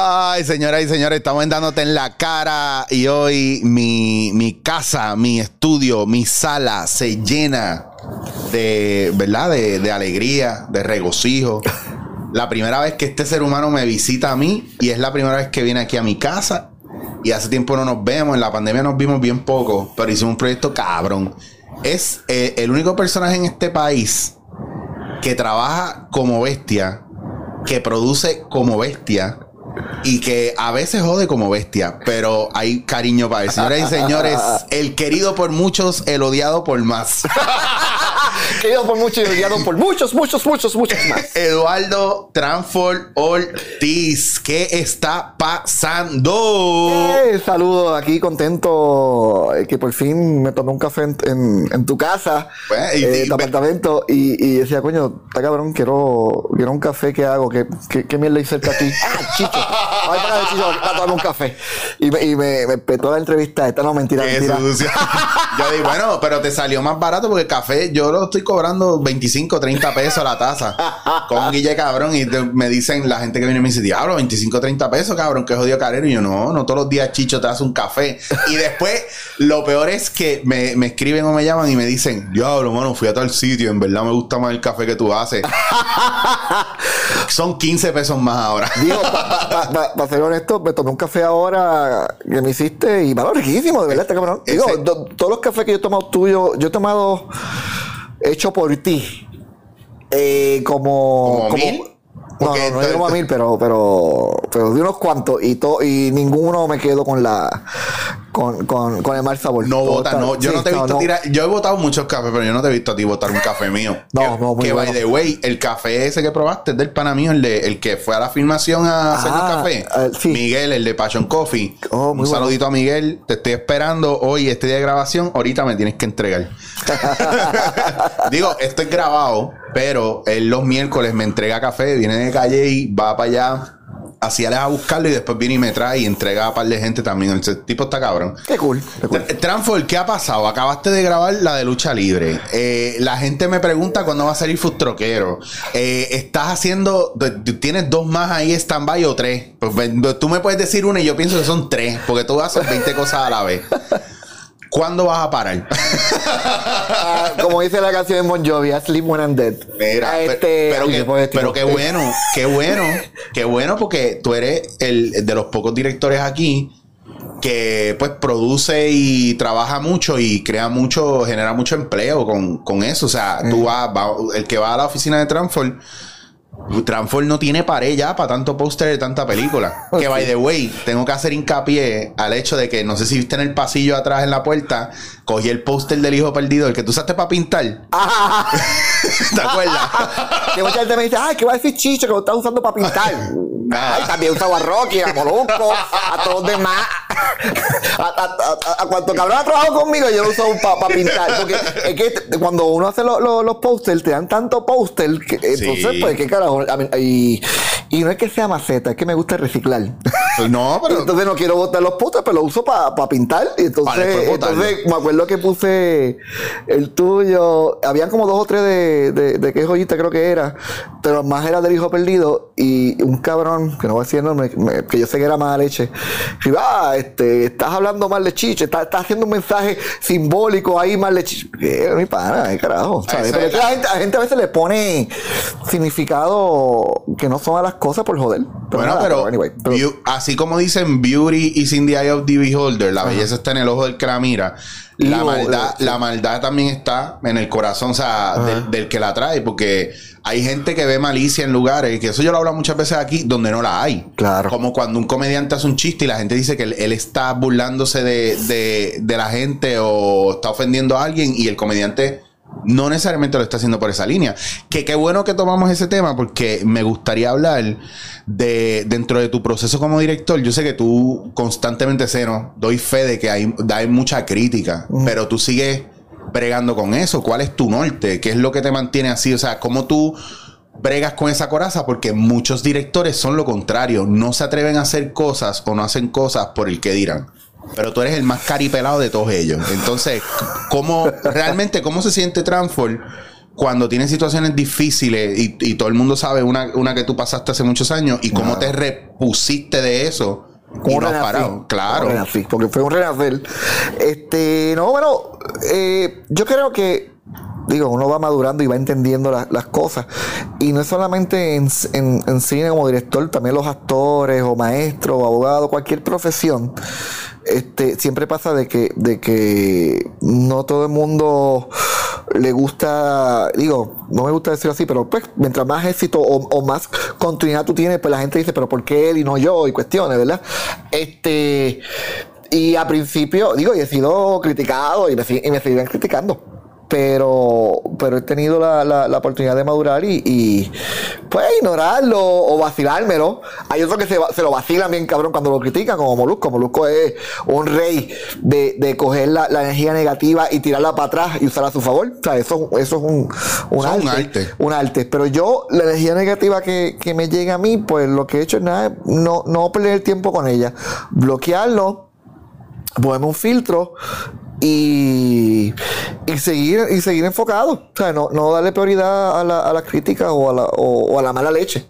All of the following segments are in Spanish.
Ay, señoras y señores, estamos dándote en la cara y hoy mi, mi casa, mi estudio, mi sala se llena de, ¿verdad? De, de alegría, de regocijo. La primera vez que este ser humano me visita a mí y es la primera vez que viene aquí a mi casa y hace tiempo no nos vemos, en la pandemia nos vimos bien poco, pero hicimos un proyecto cabrón. Es eh, el único personaje en este país que trabaja como bestia, que produce como bestia y que a veces jode como bestia, pero hay cariño para él. Señoras y señores, el querido por muchos, el odiado por más. Querido por muchos y odiado por muchos, muchos, muchos, muchos más. Eduardo Tranford Ortiz, ¿qué está pasando? Eh, saludos, aquí contento eh, que por fin me tomé un café en, en- en tu casa, eh, y- tu apartamento, y, y decía, coño, está cabrón, quiero, quiero un café, ¿qué hago? ¿Qué, qué, qué mierda hice cerca a ti? Ah, Chicho, voy para Chicho para tomarme un café. Y me, y me, me petó la entrevista, esta no, mentira, Qué mentira. Yo digo, bueno, pero te salió más barato porque el café yo lo estoy cobrando 25, 30 pesos la taza. Con guille cabrón. Y te- me dicen, la gente que viene me dice, diablo, 25, 30 pesos, cabrón, que jodido carero. Y yo, no, no todos los días Chicho te hace un café. Y después, lo peor es que me, me escriben o me llaman y me dicen, diablo, mano, fui a tal sitio, en verdad me gusta más el café que tú haces. Son 15 pesos más ahora. Digo, para ser honesto, me tomé un café ahora que me hiciste y malo riquísimo, de verdad, este cabrón. Digo, do- todos los cafés que yo he tomado tuyo, yo he tomado hecho por ti. Eh, como. ¿Como mil? No, no, no, esto- a mil, pero, pero, pero de unos cuantos y to, y ninguno me quedo con la con, con, con el mal sabor. No Todo vota, está- no. Yo sí, no te he visto tirar. Yo he votado muchos cafés, pero yo no te he visto a ti votar un café mío. No, que, no, muy Que bueno. by the way, el café ese que probaste es del pana mío, el, de, el que fue a la filmación a hacer un Ah, café. eh, sí. Miguel, el de Passion Coffee. Oh, un bueno. saludito a Miguel. Te estoy esperando hoy, este día de grabación. Ahorita me tienes que entregar. Digo, esto es grabado, pero él los miércoles me entrega café, viene de calle y va para allá. Así a buscarlo y después viene y me trae y entrega a un par de gente también. El tipo está cabrón. Qué cool, qué cool. ¿qué ha pasado? Acabaste de grabar la de lucha libre. Eh, la gente me pregunta cuándo va a salir Fustroquero. Eh, estás haciendo, tú tienes dos más ahí stand-by o tres. Pues, tú me puedes decir una y yo pienso que son tres, porque tú haces 20 cosas a la vez. ¿Cuándo vas a parar? Ah, como dice la canción de Bon Jovi, I sleep when I'm dead. Mira, Ah, este, pero, que- qué bueno, qué bueno, qué bueno porque tú eres el de los pocos directores aquí que pues produce y trabaja mucho y crea mucho, genera mucho empleo con, con eso. O sea, tú vas, va- el que va a la oficina de Transform, Transform no tiene pared ya para tanto póster de tanta película. Que by the way, tengo que hacer hincapié al hecho de que no sé si viste en el pasillo atrás en la puerta, cogí el póster del hijo perdido, el que tú usaste para pintar. ¿Te acuerdas? Que mucha gente me dice, ay, ¿qué va a decir Chicho que lo estás usando para pintar? Ay, también usaba a Rocky, a Molusco, a todos los demás. A, a, a, a cuanto cabrón ha trabajado conmigo, yo lo uso para pintar. Porque es que cuando uno hace lo- lo- los posters, te dan tanto póster que entonces, Sí. pues, ¿qué carajo? Y, y no es que sea maceta, es que me gusta reciclar. No, pero. Entonces no quiero botar los pósters, pero lo uso para pintar. Y entonces, entonces me acuerdo que puse el tuyo. Habían como dos o tres de, de, joyita creo que era. Pero más era del hijo perdido. Y un cabrón, que no voy a decir el nombre, me- que yo sé que era mala leche. Y va, este, estás hablando mal de chiche, estás, estás haciendo un mensaje simbólico ahí mal de chiche. ¿Qué? Mi pana, ¿qué carajo? ¿sabes? Pero la gente, la gente a veces le pone significado que no son a las cosas por joder. Bueno, nada, pero, anyway, pero- beau- así como dicen beauty is in the eye of the beholder, la belleza está en el ojo del que la mira. La maldad, eh, la maldad también está en el corazón, o sea, del, del que la trae, porque hay gente que ve malicia en lugares, que eso yo lo hablo muchas veces aquí, donde no la hay. Claro. Como cuando un comediante hace un chiste y la gente dice que él, él está burlándose de, de- de la gente o está ofendiendo a alguien y el comediante no necesariamente lo está haciendo por esa línea. Que qué bueno que tomamos ese tema porque me gustaría hablar de dentro de tu proceso como director. Yo sé que tú constantemente sé, ¿no? Doy fe de que hay, hay mucha crítica, pero tú sigues bregando con eso. ¿Cuál es tu norte? ¿Qué es lo que te mantiene así? O sea, ¿cómo tú bregas con esa coraza? Porque muchos directores son lo contrario. No se atreven a hacer cosas o no hacen cosas por el que dirán. Pero tú eres el más caripelado de todos ellos. Entonces, ¿cómo realmente cómo se siente Transform cuando tienes situaciones difíciles y, y todo el mundo sabe una, una que tú pasaste hace muchos años y cómo te repusiste de eso. Y Como no parado. Claro. Renací, porque fue un renacer. Este, no, bueno, eh, yo creo que, digo, uno va madurando y va entendiendo la- las cosas. Y no es solamente en, en- en cine como director, también los actores o maestros o abogados, cualquier profesión. Este, siempre pasa de que, de que no todo el mundo le gusta, digo, no me gusta decirlo así, pero pues mientras más éxito o, más continuidad tú tienes, pues la gente dice, pero ¿por qué él y no yo? Y cuestiones, ¿verdad? Este, y a principio, digo, y he sido criticado y me, y me siguen criticando. Pero, pero he tenido la, la- la oportunidad de madurar y, y, pues ignorarlo o vacilármelo. Hay otros que se, se lo vacilan bien cabrón cuando lo critican, como Molusco. Molusco es un rey de, de coger la, la energía negativa y tirarla para atrás y usarla a su favor. O sea, eso, eso es un, un, es un arte, arte. un arte. Pero yo, la energía negativa que, que me llega a mí, pues lo que he hecho es nada, no, no perder el tiempo con ella. Bloquearlo, ponerme un filtro y, y seguir y seguir enfocado. O sea, no, no darle prioridad a la, a la crítica o a la, o, a la mala leche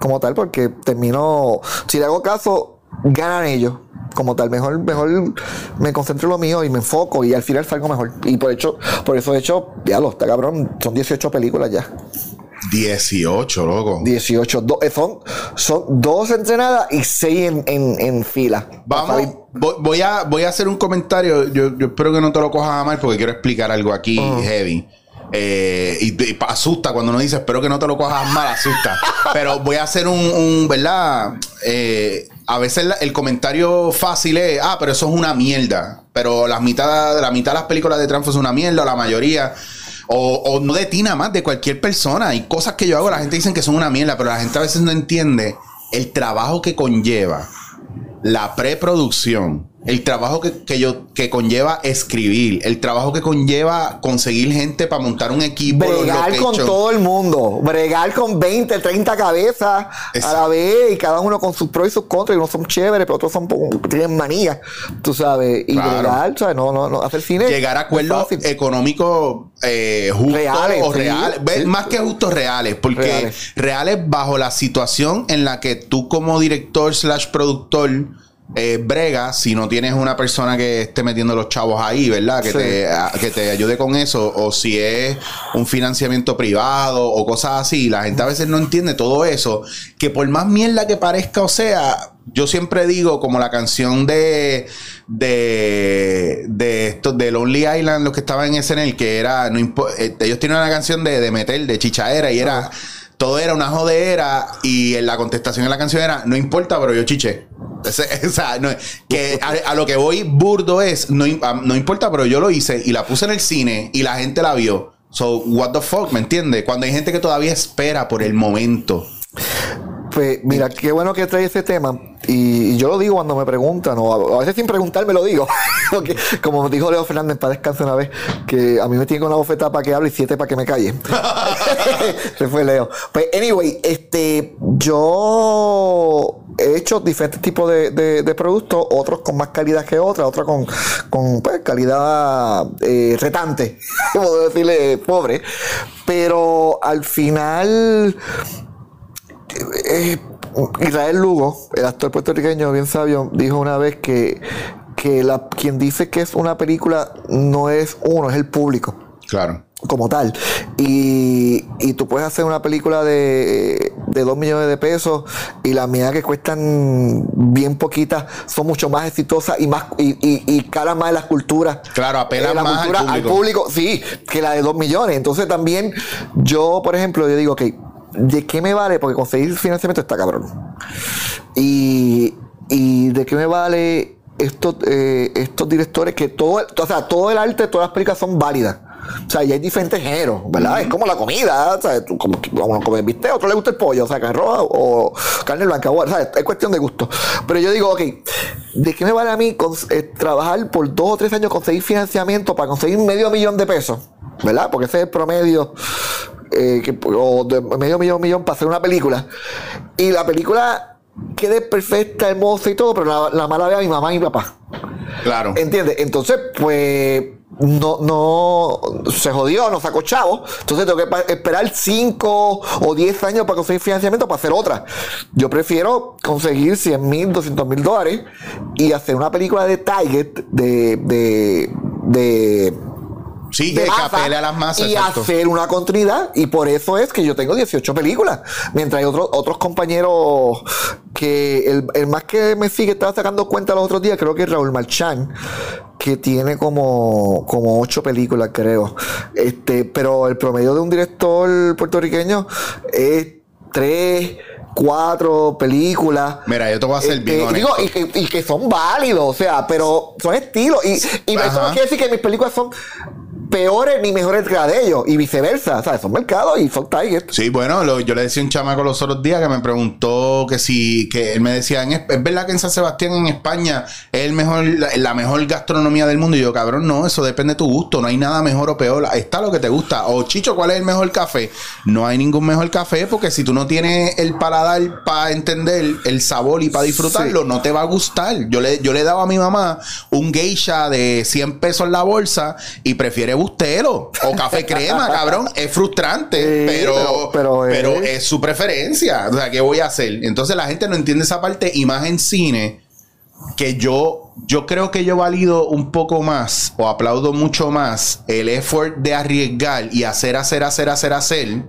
como tal, porque termino, si le hago caso, ganan ellos. Como tal, mejor, mejor me concentro en lo mío y me enfoco y al final salgo mejor. Y por hecho, por eso he hecho, ya lo está cabrón, son 18 películas ya. 18, loco. 18, do- eh, son, son dos entrenadas y seis en, en, en fila. Vamos, voy, voy a, voy a hacer un comentario. Yo, yo espero que no te lo cojas a mal porque quiero explicar algo aquí heavy. Eh, y, y asusta cuando uno dice espero que no te lo cojas mal, asusta. Pero voy a hacer un, un, ¿verdad? Eh, a veces el comentario fácil es, ah, pero eso es una mierda. Pero la mitad, la mitad de las películas de Trump es una mierda, o la mayoría. O, o no de ti nada más, de cualquier persona. Hay cosas que yo hago, la gente dice que son una mierda, pero la gente a veces no entiende el trabajo que conlleva la preproducción, el trabajo que, que yo, que conlleva escribir, el trabajo que conlleva conseguir gente para montar un equipo. bregar con todo el mundo, bregar con 20, 30 cabezas a la vez y cada uno con sus pros y sus contras, y unos son chéveres, pero otros son tienen manía, tú sabes, y Claro. bregar, ¿sabes? No, no, no, hacer cine. Llegar a acuerdos económicos eh, justos Reales, o reales. Sí. Más que justos, reales. Porque Reales. reales. bajo la situación en la que tú como director slash productor eh, brega, si no tienes una persona que esté metiendo los chavos ahí, ¿verdad? Que, Sí. te, a- que te ayude con eso. O si es un financiamiento privado o cosas así. La gente a veces no entiende todo eso. Que por más mierda que parezca o sea... Yo siempre digo, como la canción de de, de estos de Lonely Island, los que estaban en SNL, que era, no eh, ellos tienen una canción de, de meter, de chichaera, y era, todo era una jodera, y la contestación en la canción era, no importa, pero yo chiché. O sea, no- que a, lo que voy burdo es, no, ah, no importa, pero yo lo hice, y la puse en el cine, y la gente la vio. So, what the fuck, ¿me entiendes? Cuando hay gente que todavía espera por el momento. Pues mira, qué bueno que trae ese tema. Y, y yo lo digo cuando me preguntan, o a, veces sin preguntarme lo digo. Porque, como dijo Leo Fernández, para descansar una vez, que a mí me tiene con una bofetada para que hable y siete para que me calle. Se fue Leo. Pues, anyway, este, yo he hecho diferentes tipos de, de- de productos, otros con más calidad que otros, otros con, con pues, calidad eh, retante, como decirle pobre. Pero al final eh, Israel Lugo, el actor puertorriqueño bien sabio, dijo una vez que, que la, quien dice que es una película no es uno, es el público Claro. como tal. Y, y tú puedes hacer una película de, de 2 millones de pesos y las mías que cuestan bien poquitas son mucho más exitosas y más y, y, y calan más en las culturas. Claro, apelan Eh, la más al público, sí, que la de 2 millones. Entonces también yo, por ejemplo, yo digo, ok, ¿de qué me vale? Porque conseguir financiamiento está cabrón. Y, y ¿de qué me vale estos, eh, estos directores que todo, o sea, todo el arte, todas las películas son válidas? O sea, y hay diferentes géneros, ¿verdad? Es como la comida, o sea, tú como, uno come bistec, a otro le gusta el pollo, o sea, carne roja o carne blanca, o sea, es cuestión de gusto. Pero yo digo, ok, ¿de qué me vale a mí eh, trabajar por dos o tres años, conseguir financiamiento para conseguir medio millón de pesos? ¿Verdad? Porque ese es el promedio eh, que- o de medio millón, millón para hacer una película. Y la película quede perfecta, hermosa y todo, pero la, la mala vea mi mamá y mi papá. Claro. ¿Entiendes? Entonces, pues, no, no se jodió, no sacó chavo. Entonces tengo que esperar 5 o 10 años para conseguir financiamiento para hacer otra. Yo prefiero conseguir 100 mil, 200 mil dólares y hacer una película de Target de. de, de Sí, de que apele a las masas. y exacto. hacer una continuidad y por eso es que yo tengo 18 películas mientras hay otros otros compañeros que el, el más que me sigue estaba sacando cuenta los otros días creo que es Raúl Marchán que tiene como como ocho películas creo este pero el promedio de un director puertorriqueño es tres cuatro películas Mira, yo te voy a ser este, bien y digo, honesto. y, que, y que son válidos, o sea, pero son estilos. Y, y eso no quiere decir que mis películas son peores ni mejores que las de ellos, y viceversa. ¿sabes? Son mercados y son target. Sí, bueno, lo- yo le decía a un chamaco los otros días que me preguntó que si, que él me decía, es verdad que en San Sebastián, en España, es el mejor, la, la mejor gastronomía del mundo. Y yo, cabrón, no, eso depende de tu gusto. No hay nada mejor o peor. Está lo que te gusta. O Chicho, ¿cuál es el mejor café? No hay ningún mejor café porque si tú no tienes el paladar para entender el sabor y para disfrutarlo, no te va a gustar. Yo le, yo le daba a mi mamá un geisha de 100 pesos en la bolsa y prefiere bustelo o café crema, cabrón. Es frustrante, Sí, pero, pero- pero, pero es- es su preferencia. O sea, ¿qué voy a hacer? Entonces la gente no entiende esa parte y más en cine que yo, yo creo que yo valido un poco más o aplaudo mucho más el effort de arriesgar y hacer, hacer, hacer, hacer, hacer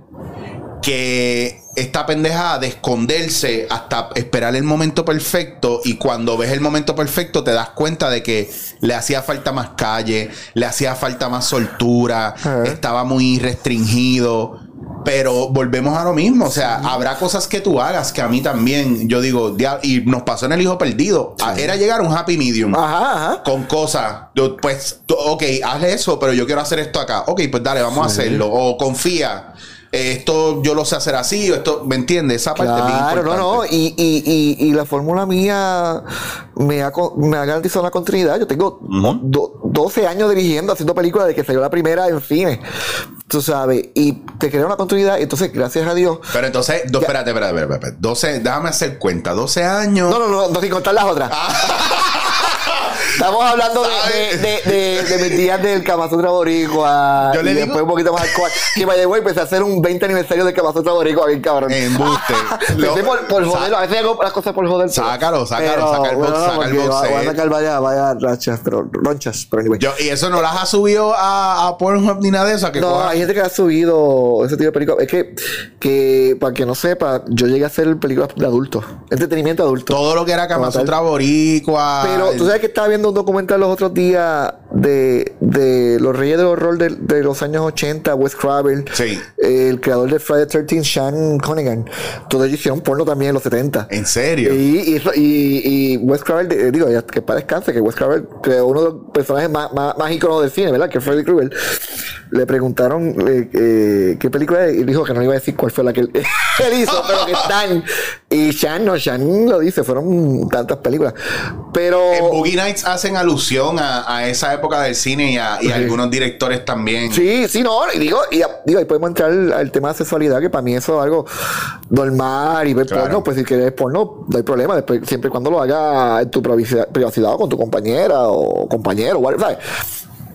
que esta pendejada de esconderse hasta esperar el momento perfecto y cuando ves el momento perfecto te das cuenta de que le hacía falta más calle, le hacía falta más soltura, estaba muy restringido. Pero volvemos a lo mismo, o sea, habrá cosas que tú hagas que a mí también, yo digo, y nos pasó en el hijo perdido, a- era llegar a un happy medium Ajá, ajá. con cosas. Yo, Pues, ok, haz eso, pero yo quiero hacer esto acá. Ok, pues dale, vamos a hacerlo. O confía. Esto yo lo sé hacer así, o esto, ¿me entiendes? Esa parte es Claro, no, importante. no. Y, y, y, y la fórmula mía me ha, me ha garantizado una continuidad. Yo tengo do- 12 años dirigiendo, haciendo películas de que salió la primera en cine. Tú sabes. Y te crea una continuidad. Entonces, gracias a Dios. Pero entonces, do- espérate, espérate, espérate, espérate. 12, déjame hacer cuenta. 12 años. No, no, no, no, sin contar las otras. Estamos hablando de, de, de, mis días del Kama Sutra Boricua. Yo le y digo- después un poquito más alcohol. Y by the way, empecé a hacer un 20 aniversario del Kama Sutra Boricua, bien cabrón. Embuste. Lo- por, por joderlo. A veces hago las cosas por joder. Sácalo, sácalo, saca el box- bueno, saca el box Voy a set. sacar vaya, vaya rachas, pero ronchas. Pero anyway. Yo- y eso no las ha subido a, a Pornhub ni nada de eso. Que No, coja- hay gente que ha subido ese tipo de películas. Es que, que, para que no sepa, yo llegué a hacer películas de adultos. Entretenimiento adulto. todo lo que era Kama Como tal. Sutra Boricua. Pero tú sabes que estaba viendo un documental los otros días de, de los reyes del horror de, de los años 80, Wes Craven, Sí. el creador de Friday the 13, Sean Cunningham. Todos ellos hicieron porno también en los 70. ¿En serio? Y, y, y, y Wes Craven, eh, digo, ya que para descanse, que Wes Craven creó uno de los personajes más, más, más íconos del cine, ¿verdad? Que es Freddy Krueger. Le preguntaron eh, eh, qué película es y dijo que no iba a decir cuál fue la que él, él hizo, pero que están. Y Sean, no, Sean lo dice, fueron tantas películas. Pero. En Boogie Nights hacen alusión a, a esa época del cine y a, y Sí. algunos directores también. Sí, sí, no, y digo, y, digo, ahí podemos entrar al, al tema de sexualidad, que para mí eso es algo normal y ver Claro. porno, pues si quieres porno, no hay problema, después, siempre y cuando lo haga en tu privacidad, privacidad o con tu compañera o compañero, ¿sabes?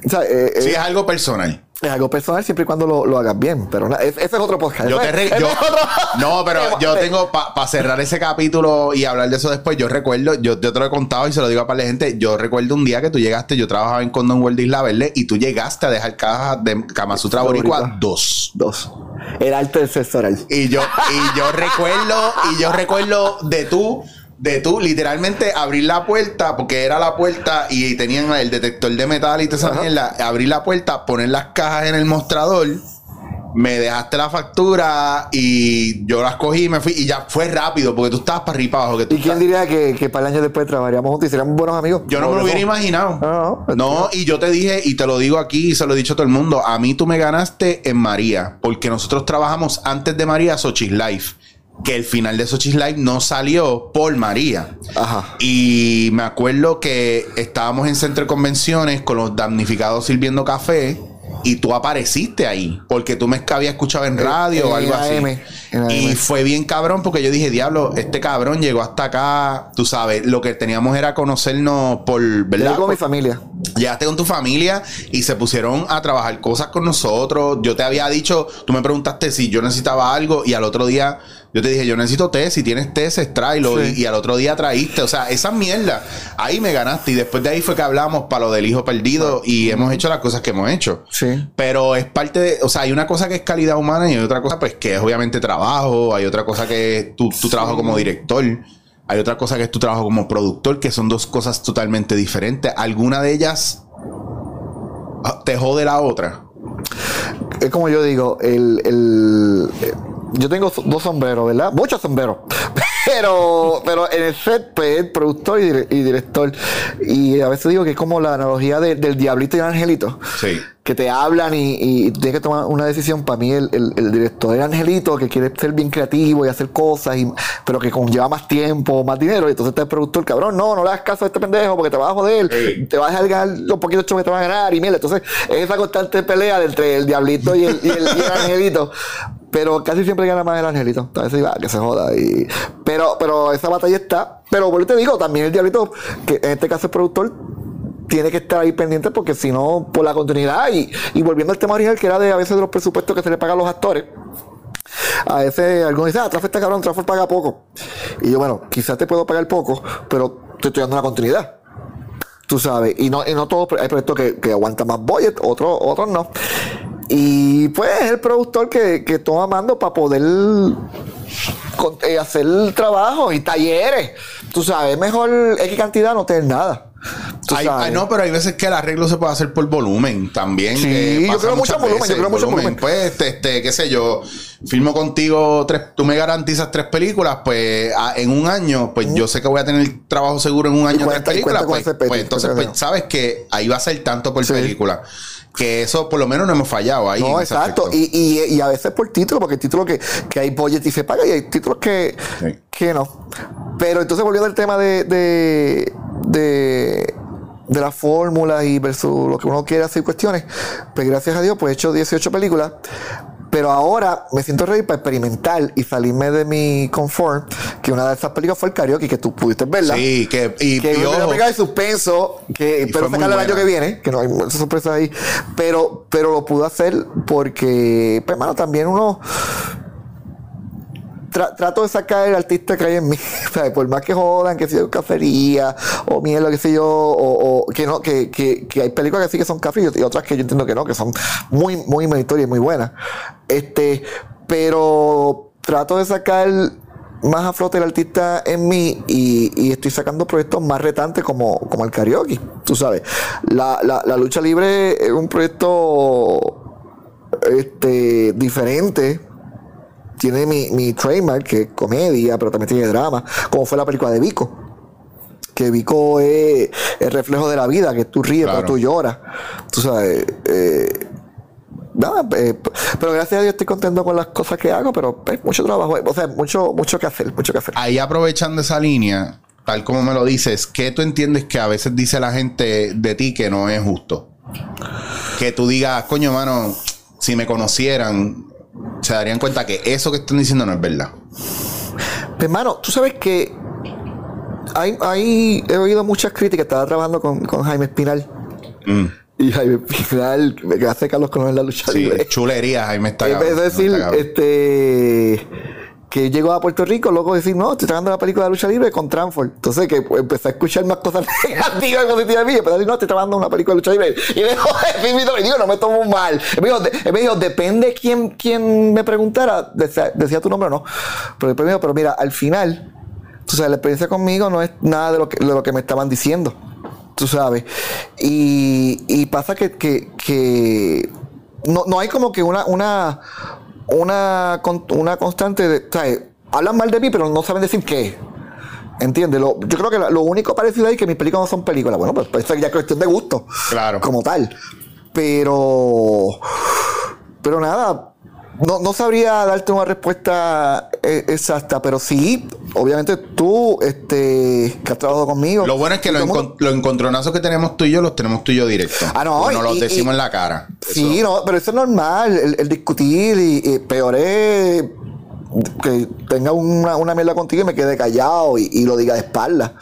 O sea, eh, Sí, eh, es algo personal. es algo personal siempre y cuando lo, lo hagas bien, pero na- ese, es otro podcast. Yo Ese- te re- ese yo- es otro- no, pero yo tengo para cerrar ese capítulo y hablar de eso después. Yo recuerdo, yo, yo te lo he contado y se lo digo a par de gente. Yo recuerdo un día que tú llegaste, yo trabajaba en Condon World Isla Verde y tú llegaste a dejar cajas de Kama Sutra Boricua Boricua. 2. Dos. El arte del. Y yo, y yo recuerdo, y yo recuerdo de tú, de tú, literalmente abrir la puerta, porque era la puerta y tenían el detector de metal y toda esa mierda. Abrir la puerta, poner las cajas en el mostrador. Me dejaste la factura y yo las cogí y me fui. Y ya fue rápido, porque tú estabas para arriba y para abajo. Que tú ¿Y quién diría que, que para el año después trabajaríamos juntos y seríamos buenos amigos? yo no me lo hubiera imaginado. No, no. No, y yo te dije, y te lo digo aquí, y se lo he dicho a todo el mundo, a mí tú me ganaste en María, porque nosotros trabajamos antes de María Sochis Life, que el final de Sochis Life no salió por María. Ajá. Y me acuerdo que estábamos en centro de convenciones con los damnificados sirviendo café. Y tú apareciste ahí, porque tú me habías escuchado en radio o algo así. AM, Y fue bien cabrón porque yo dije, diablo, este cabrón llegó hasta acá. Tú sabes, lo que teníamos era conocernos por, Yo ¿verdad? con mi familia. Llegaste con tu familia y se pusieron a trabajar cosas con nosotros. Yo te había dicho, tú me preguntaste si yo necesitaba algo y al otro día yo te dije, yo necesito té, si tienes té, tráelo. Y, y, al otro día traíste. O sea, esa mierda, ahí me ganaste. Y después de ahí fue que hablamos para lo del hijo perdido y hemos hecho las cosas que hemos hecho. Sí. Pero es parte de, o sea, hay una cosa que es calidad humana y hay otra cosa, pues, que es obviamente trabajo. Hay otra cosa que es tu, tu trabajo como director. Hay otra cosa que es tu trabajo como productor, que son dos cosas totalmente diferentes. Alguna de ellas ah, te jode la otra. Es como yo digo, el, el, yo tengo dos sombreros, ¿verdad? Muchos sombreros. Pero, pero en el set, pues, productor y, director. Y a veces digo que es como la analogía del diablito y el angelito. Sí. Que te hablan y, tienes que tomar una decisión. Para mí, el, el, director el angelito que quiere ser bien creativo y hacer cosas, y, pero que conlleva más tiempo, más dinero. Y entonces está el productor, cabrón, no, no le hagas caso a este pendejo porque te vas a joder. Te vas a ganar los poquitos que te van a ganar. Y mira, entonces es esa constante pelea entre el diablito y el, y el angelito. Pero casi siempre gana más el angelito. A veces que se joda. Y, pero, pero esa batalla está. Pero por te digo, también el diablito, que en este caso el productor, tiene que estar ahí pendiente porque si no, por la continuidad. Y, y volviendo al tema original, que era de a veces de los presupuestos que se le pagan a los actores. A veces algunos dicen, ah, Trafford está cabrón, Trafford paga poco. Y yo, bueno, quizás te puedo pagar poco, pero te estoy dando una continuidad. Tú sabes. Y no, y no todos hay proyectos que, que aguantan más budget, otros, otros no. Y pues es el productor que, que toma mando para poder eh, hacer el trabajo y talleres. Tú sabes, mejor X cantidad no tener nada. Ay, no, pero hay veces que el arreglo se puede hacer por volumen también. Sí, yo creo mucho volumen, yo creo mucho volumen. Pues, este, este, qué sé yo, filmo contigo tres, tú me garantizas tres películas, pues en un año, pues yo sé que voy a tener trabajo seguro en un año tres películas, pues, pues, entonces pues sabes que ahí va a ser tanto por película que eso por lo menos no hemos fallado ahí. No, exacto. Y, y, y, a veces por título, porque hay títulos que, que hay budget y se paga y hay títulos que, que no. Pero entonces volviendo al tema de, de, de, de la fórmula y versus lo que uno quiere hacer cuestiones, pues gracias a Dios, pues he hecho 18 películas. Pero ahora me siento ready para experimentar y salirme de mi confort. Que una de esas películas fue el karaoke, que tú pudiste verla. Sí, que. Y, que es una película de suspenso, que espero sacarla el año que viene, que no hay muchas sorpresas ahí. Pero, pero lo pude hacer porque, pues, hermano, también uno trato de sacar el artista que hay en mí. Por más que jodan, que sea cacería o mierda, que sé yo, o, que no, que, que, que, hay películas que sí que son café y otras que yo entiendo que no, que son muy, muy meritorias y muy buenas. Este, pero trato de sacar más a flote el artista en mí y, y, estoy sacando proyectos más retantes como, como el karaoke. Tú sabes, la, la, la lucha libre es un proyecto este, diferente tiene mi, mi trademark, que es comedia, pero también tiene drama, como fue la película de Vico. Que Vico es el reflejo de la vida, que tú ríes, pero tú lloras. Tú sabes, eh, nada, eh, pero gracias a Dios estoy contento con las cosas que hago, pero pues, mucho trabajo, o sea, mucho, mucho que hacer, mucho que hacer. Ahí aprovechando esa línea, tal como me lo dices, ¿qué tú entiendes que a veces dice la gente de ti que no es justo? Que tú digas, coño, mano, si me conocieran, se darían cuenta que eso que están diciendo no es verdad. Pues, hermano, tú sabes que hay, he oído muchas críticas. Estaba trabajando con, Jaime Espinal. Mm. Y Jaime Espinal, hace Carlos con la lucha sí, chulería, Jaime está. En de decir, este que llegó a Puerto Rico, luego decir, no, estoy trabajando la película de lucha libre con Transform. Entonces, que pues, empecé a escuchar más cosas negativas y positivas de mí. Empecé a decir, no, estoy trabajando una película de lucha libre. Y me dijo, y digo, no me tomo mal. Y me dijo, me dijo depende quién, quién me preguntara, decía, tu nombre o no. Pero después me dijo, pero mira, al final, tú sabes, la experiencia conmigo no es nada de lo que, de lo que me estaban diciendo. Tú sabes. Y, y pasa que, que, que no, no hay como que una, una una, una constante de. ¿sabes? Hablan mal de mí, pero no saben decir qué. ¿Entiendes? yo creo que lo único parecido ahí es que mis películas no son películas. Bueno, pues, pues ya es cuestión de gusto. Claro. Como tal. Pero. Pero nada. No, no sabría darte una respuesta eh, exacta, pero sí, obviamente tú, este, que has trabajado conmigo. Lo bueno es que los, encontronazos que tenemos tú y yo los tenemos tú y yo directos. Ah, no. No los decimos en la cara. Sí, no, pero eso es normal, el, discutir y, peor es que tenga una, una mierda contigo y me quede callado y, y lo diga de espalda.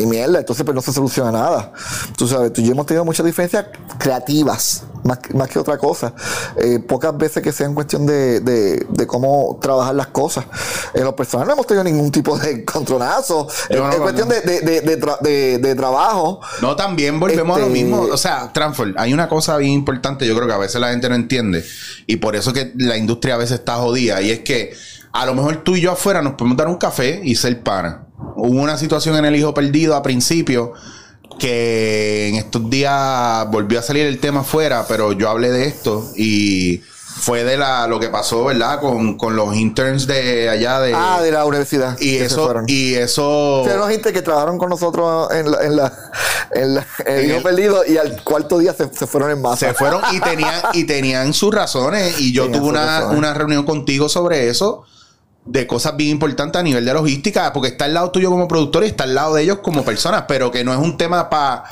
Y mierda, entonces pues no se soluciona nada. Tú sabes, tú y yo hemos tenido muchas diferencias creativas, más, que- más que otra cosa. Eh, pocas veces que sea en cuestión de, de, de cómo trabajar las cosas. En lo personal no hemos tenido ningún tipo de contronazo. No, en cuestión no. de, de, de, de tra- de- de trabajo. No, también volvemos a lo Este- mismo. O sea, Transfer, hay una cosa bien importante, yo creo que a veces la gente no entiende. Y por eso que la industria a veces está jodida. Y es que a lo mejor tú y yo afuera nos podemos dar un café y ser pana. Hubo una situación en el hijo perdido a principio que en estos días volvió a salir el tema afuera, pero yo hablé de esto y fue de la lo que pasó, ¿verdad? Con, con los interns de allá de... ah, de la universidad. y eso, fueron. y eso... Sí, eran gente que trabajaron con nosotros en la, en la, en la- en el- Perdido y al cuarto día se, se fueron en masa. Se fueron y tenían, y tenían sus razones. Y yo Tenían tuve una, razones. una reunión contigo sobre eso, de cosas bien importantes a nivel de logística, porque está al lado tuyo como productor y está al lado de ellos como personas, pero que no es un tema para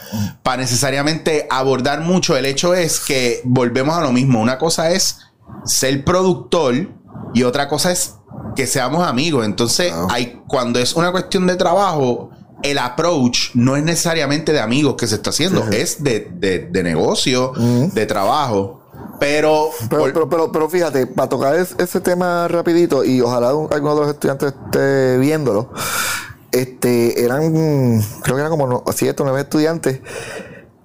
necesariamente abordar mucho. El hecho es que volvemos a lo mismo. Una cosa es ser productor y otra cosa es que seamos amigos. Entonces, hay, cuando es una cuestión de trabajo, el approach no es necesariamente de amigos que se está haciendo, es de, de- de negocio, de trabajo. Pero, Pero, por- pero, pero, pero fíjate, para tocar es- ese tema rapidito y ojalá un- alguno de los estudiantes esté viéndolo, este, eran, creo que eran como siete o nueve estudiantes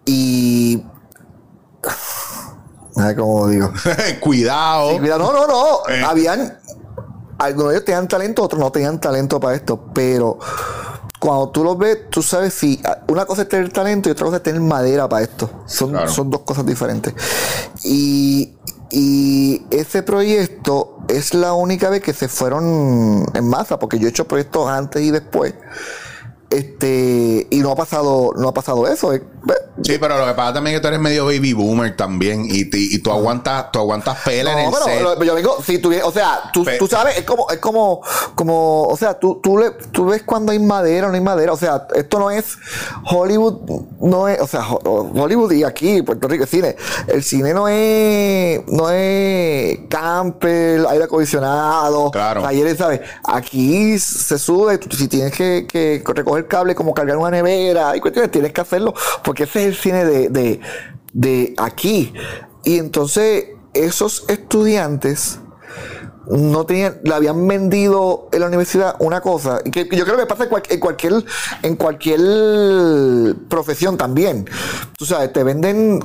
y... Ay, ¿cómo digo? cuidado. Sí, mira, no, no, no. Eh. Habían. Algunos de ellos tenían talento, otros no tenían talento para esto. Pero cuando tú los ves, tú sabes si. Una cosa es tener talento y otra cosa es tener madera para esto. Son, Claro. son dos cosas diferentes. Y. Y ese proyecto es la única vez que se fueron en masa, porque yo he hecho proyectos antes y después. Este, y no ha pasado, no ha pasado eso. eh. Sí, pero lo que pasa también es que tú eres medio baby boomer también y, ti- y tú aguantas, tú aguantas pela en el No, pero set. lo- yo vengo, si tú, o sea, tú, tú sabes, es como, es como, como, o sea, tú, tú, le, tú ves cuando hay madera o no hay madera, o sea, esto no es Hollywood, no es, o sea, Ho- Hollywood y aquí, Puerto Rico, el cine, el cine no es, no es camper, aire acondicionado, Claro. talleres, ¿sabes? Aquí se sube, si tienes que, que recoger cable como cargar una nevera, y cuestiones, tienes que hacerlo, porque ese es el cine de, de, de aquí. Y entonces, esos estudiantes no tenían, le habían vendido en la universidad una cosa, que yo creo que pasa en, cual- en cualquier, en cualquier profesión también. Tú sabes, te venden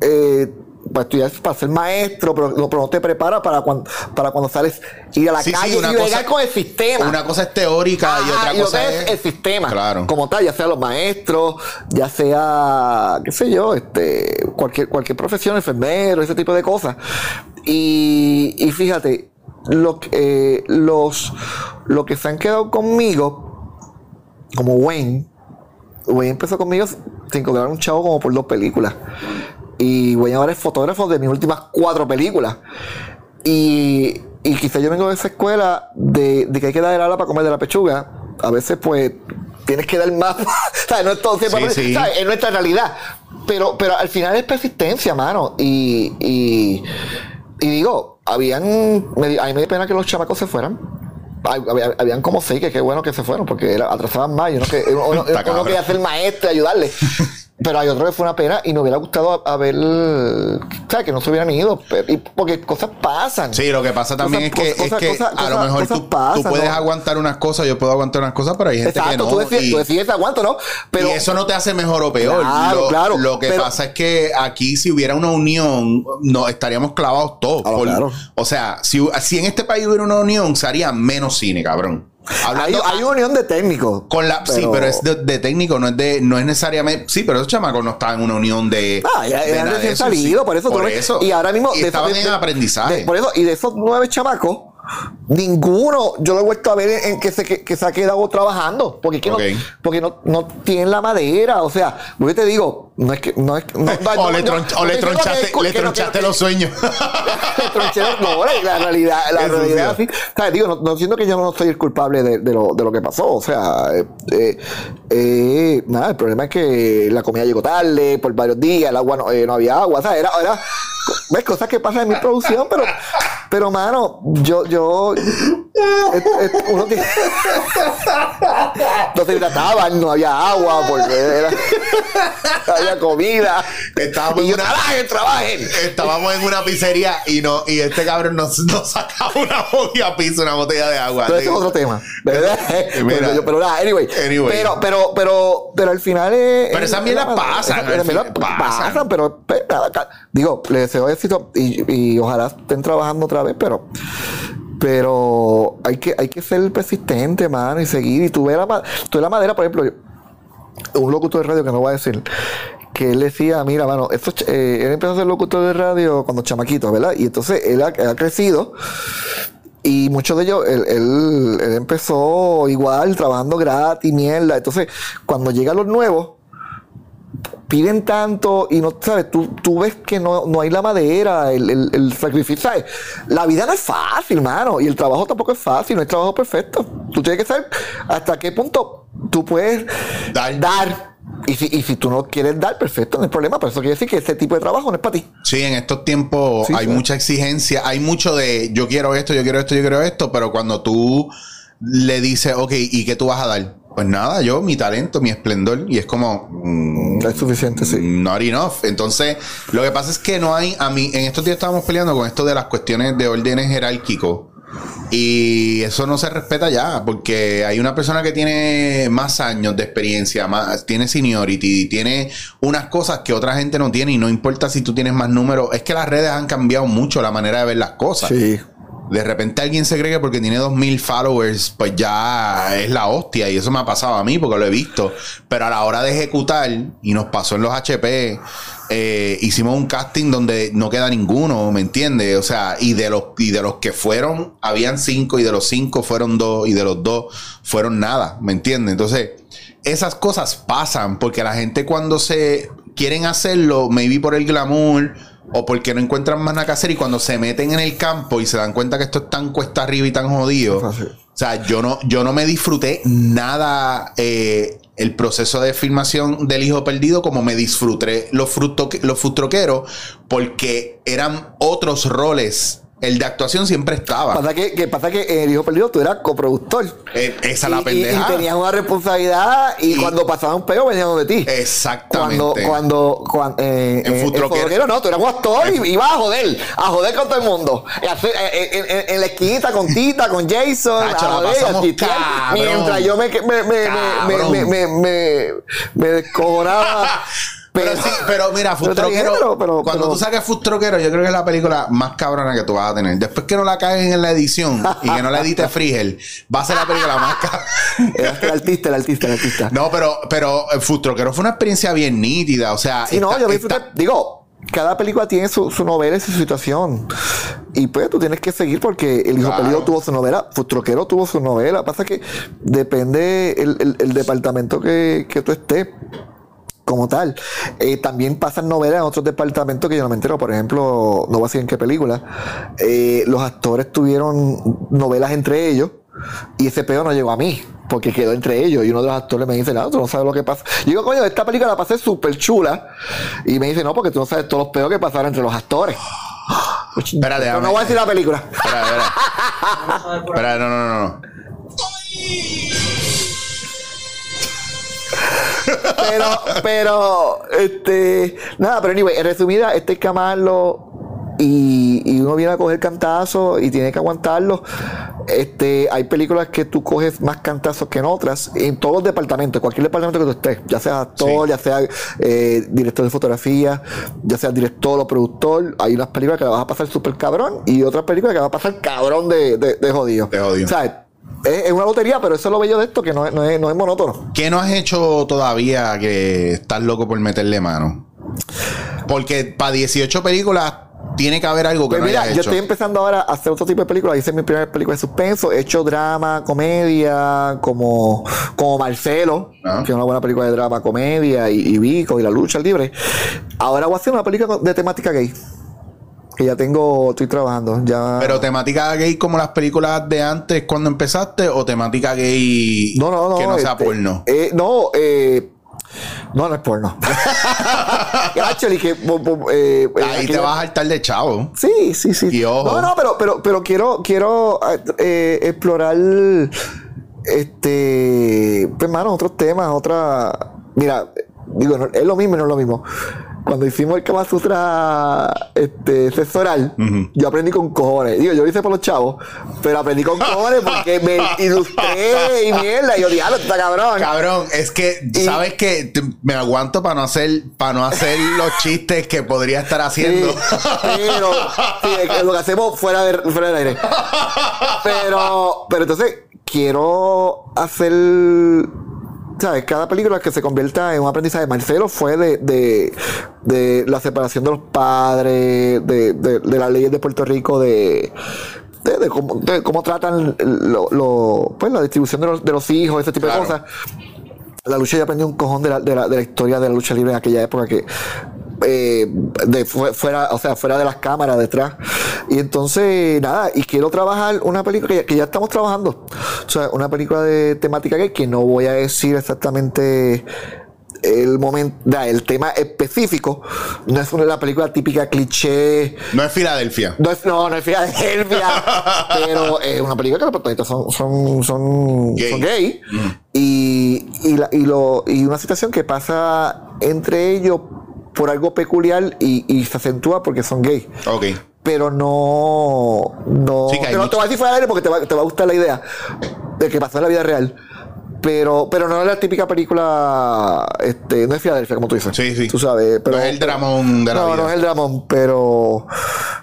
eh, para estudiar, para ser maestro, pero, no- pero no te prepara para cuando, para cuando sales ir a la Sí, calle una y cosa- con el sistema. Una cosa es teórica y otra y cosa es, es el sistema. Claro. Como tal, ya sea los maestros, ya sea, qué sé yo, este, cualquier, cualquier profesión, enfermero, ese tipo de cosas. Y, y fíjate, lo, eh, los, lo que se han quedado conmigo, como Wayne, Wayne empezó conmigo sin cobrar un chavo como por dos películas. Y Wayne ahora es fotógrafo de mis últimas cuatro películas. Y, y quizá yo vengo de esa escuela de, de que hay que dar el ala para comer de la pechuga. A veces, pues, tienes que dar más. ¿Sabes? No es todo siempre. Sí, sí. ¿sabes? Es nuestra realidad. Pero, pero al final es persistencia, mano. Y, y, y digo, habían. Me, a mí me dio pena que los chamacos se fueran. Hab- había- Habían como seis que qué bueno que se fueron porque era- atrasaban más. y Uno, que, uno, uno- uno quería ser maestro y ayudarle. Pero hay otro que fue una pena y me hubiera gustado haber. ¿Sabes? Que no se hubieran ido. y- porque cosas pasan. Sí, lo que pasa también Cosas- es que, cosas- es que cosas- a lo mejor tú, pasan, tú puedes ¿no? aguantar unas cosas, yo puedo aguantar unas cosas, pero hay gente Exacto, que no. tú, decides, y- tú decides aguanto, ¿no? Pero, y eso no te hace mejor o peor. Claro, lo, claro, lo que pero- pasa es que aquí, si hubiera una unión, no estaríamos clavados todos. Ah, Por- claro. O sea, si, si en este país hubiera una unión, se haría menos cine, cabrón. Hay, Hablando hay una unión de técnicos. con la, sí, pero es de, de técnico, no es de, no es necesariamente, sí, pero esos chamacos no estaban en una unión de. Ah, ya, de nada recién eso, sí. por eso. Por. Y ahora mismo. Y de- estaban en aprendizaje. por eso, y de esos nueve chamacos, ninguno yo lo he vuelto a ver en, en que, se, que, que se ha quedado trabajando. Porque, es que no- porque no, no tienen la madera. O sea, yo te digo, no es que. No es, no, no, o le, no o le tronchaste, que- le tronchaste que- los sueños. Le tronché los- no, la realidad, la Eso realidad sí. así. ¿Sabes? Digo, no, siento que yo no soy el culpable de, de lo, de lo que pasó. O sea, eh, eh, nada, el problema es que la comida llegó tarde, por varios días, el agua no, eh, no había agua. ¿sabes? Era, era ves, cosas que pasan en mi producción, pero, pero mano, yo, yo, uno tiene- no se hidrataban, no había agua, porque era- había comida. Estábamos y yo, en una- trabajen, trabajen. Estábamos en una pizzería y no y este cabrón nos, nos sacaba una botella piso, una botella de agua. Pero es otro tema, ¿verdad? Mira. pero, yo- pero nada, anyway. Anyway. Pero, pero, pero, pero al final es. Pero esas es- mierdas pasan, pasan. pero nada, ca- digo, le deseo éxito y, y ojalá estén trabajando otra vez, pero. Pero hay que, hay que ser persistente, mano, y seguir. Y tú ves la, tú ves la madera, por ejemplo, un locutor de radio que no voy a decir, que él decía, mira, mano, esto, eh, él empezó a ser locutor de radio cuando chamaquito, ¿verdad? Y entonces él ha, crecido y muchos de ellos, él, él- él empezó igual, trabajando gratis, mierda. Entonces, cuando llegan los nuevos, piden tanto y no, ¿sabes? Tú, tú ves que no, no hay la madera, el, el, el sacrificio, ¿sabes? La vida no es fácil, mano, y el trabajo tampoco es fácil, no hay trabajo perfecto. Tú tienes que saber hasta qué punto tú puedes Dar. dar. Y si, y si tú no quieres dar, perfecto, no hay problema, pero eso quiere decir que ese tipo de trabajo no es para ti. Sí, en estos tiempos Sí, hay mucha exigencia, hay mucho de yo quiero esto, yo quiero esto, yo quiero esto, pero cuando tú le dices, ok, ¿y qué tú vas a dar? Pues nada, yo, mi talento, mi esplendor, y es como, mm, No es suficiente, sí. Not enough. Entonces, lo que pasa es que no hay, a mí, en estos días estábamos peleando con esto de las cuestiones de órdenes jerárquicos. Y eso no se respeta ya, porque hay una persona que tiene más años de experiencia, más, tiene seniority, tiene unas cosas que otra gente no tiene y no importa si tú tienes más números, es que las redes han cambiado mucho la manera de ver las cosas. Sí. De repente alguien se cree que porque tiene 2000 followers, pues ya es la hostia. Y eso me ha pasado a mí porque lo he visto. Pero a la hora de ejecutar, y nos pasó en los HP, eh, hicimos un casting donde no queda ninguno, ¿me entiendes? O sea, y de los, y de los que fueron, habían cinco, y de los cinco fueron dos, y de los dos fueron nada, ¿me entiendes? Entonces, esas cosas pasan porque la gente cuando se quieren hacerlo, maybe por el glamour o porque no encuentran más nada que hacer y cuando se meten en el campo y se dan cuenta que esto es tan cuesta arriba y tan jodido. O sea, yo no, yo no me disfruté nada eh, el proceso de filmación del hijo perdido como me disfruté los, fruto, los frutroqueros porque eran otros roles. El de actuación siempre estaba. Pasa que, que pasa que en El Hijo Perdido tú eras coproductor. Eh, esa es la Y- y, pendeja. y tenías una responsabilidad y, Y- cuando pasaba un peo venían de ti. Exactamente. Cuando, cuando, cuando eh, En eh. Food no, tú eras un actor y ibas a joder, a joder con todo el mundo. Hacer- eh, en, en- en la esquinita con Tita, con Jason, Tacho, a la joder, a chistear, mientras yo me, me, me, me, me, me, me, me descojonaba. Pero sí, pero mira, Futroquero, cuando tú saques Futroquero, yo creo que es la película más cabrona que tú vas a tener. Después que no la caguen en la edición y que no la edite Frigel, va a ser la película más cabrona. El artista, el artista, el artista. No, pero, pero eh, Futroquero fue una experiencia bien nítida. O sea, Sí, no, esta- yo me esta-. Digo, cada película tiene su, su novela y su situación. Y pues tú tienes que seguir porque El Hijo Claro. Tuvo su novela, Futroquero tuvo su novela. Pasa que depende el, el- el departamento que, que tú estés como tal. Eh, también pasan novelas en otros departamentos que yo no me entero. Por ejemplo, no voy a decir en qué película. eh, los actores tuvieron novelas entre ellos. Y ese peo no llegó a mí, porque quedó entre ellos. Y uno de los actores me dice, no, tú no sabes lo que pasa. Yo digo, coño, esta película la pasé súper chula. Y me dice, no, porque tú no sabes todos los peos que pasaron entre los actores. Espérate, Pero no voy a decir la película. Espera, espera. Espera, no, no, no, no. Pero, pero, este, nada, pero anyway, en resumida, este es que amarlo y, y uno viene a coger cantazos y tiene que aguantarlo. Este, hay películas que tú coges más cantazos que en otras, en todos los departamentos, cualquier departamento que tú estés, ya sea actor, Sí. ya sea eh, director de fotografía, ya sea director o productor, hay unas películas que la vas a pasar súper cabrón y otras películas que la vas a pasar cabrón de, de, de jodido. De jodido. O sea, es, es una lotería, pero eso es lo bello de esto, que no es, no es, no es monótono. ¿Qué no has hecho todavía que estás loco por meterle mano? Porque para 18 películas tiene que haber algo que Pues no mira, hayas yo hecho. estoy empezando ahora a hacer otro tipo de películas. Hice mi primera película de suspenso. He hecho drama, comedia, como, como Marcelo, Ajá. que es una buena película de drama, comedia, y, y Vico, y La Lucha Libre. Ahora voy a hacer una película de temática gay. Que ya tengo, estoy trabajando. Ya... Pero temática gay como las películas de antes cuando empezaste o temática gay no, no, no. que no sea este, porno. eh, no, eh, No, no es porno. Actually, que, eh, eh, Ahí te vas a hartar de chavo. Sí, sí, sí. Y ojo. No, no, pero, pero, pero quiero, quiero eh, explorar este, pues, hermano, otros temas, otra. Mira, digo, es lo mismo y no es lo mismo. Cuando hicimos el Kama Sutra este, sexual, yo aprendí con cojones. Digo, yo lo hice por los chavos, pero aprendí con cojones porque me ilustré y mierda. Y yo, diablo, está cabrón. Cabrón, es que Y- sabes que me aguanto para no hacer para no hacer los chistes que podría estar haciendo. Sí, pero sí, lo que hacemos fuera, de, fuera del aire. Pero, pero entonces quiero hacer. ¿Sabes? Cada película que se convierta en un aprendizaje. Marcelo fue de, de, de la separación de los padres, de, de, de las leyes de Puerto Rico, de. De, de cómo, de cómo tratan lo, lo- pues, la distribución de los, de los hijos, ese tipo Claro. de cosas. La lucha yo aprendí un cojón de la, de la, de la historia de la lucha libre en aquella época que eh, de fu- fuera, o sea, fuera de las cámaras detrás. Y entonces, nada, y quiero trabajar una película que ya, que ya estamos trabajando. O sea, una película de temática gay que no voy a decir exactamente el momento, el tema específico. No es una la película típica cliché. No es Filadelfia. No es, no, no es Filadelfia, pero es una película que los protagonistas son, son, son, Gay. son gay. Y, y, la- y, lo, y una situación que pasa entre ellos por algo peculiar y, y se acentúa porque son gay. Ok. Pero no. no Sí, pero mucho- te voy a decir fuera de aire porque te va, te va a gustar la idea de que pasó en la vida real. Pero, pero no es la típica película, este, no es Filadelfia, como tú dices. Sí, sí. Tú sabes, pero. No es el dramón de la no, vida. no es el dramón, pero.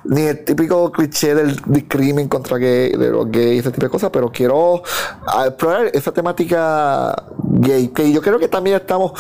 Ni el típico cliché del, del crimen contra gay, de los gays, ese tipo de cosas, pero quiero ah, explorar esa temática gay, que yo creo que también estamos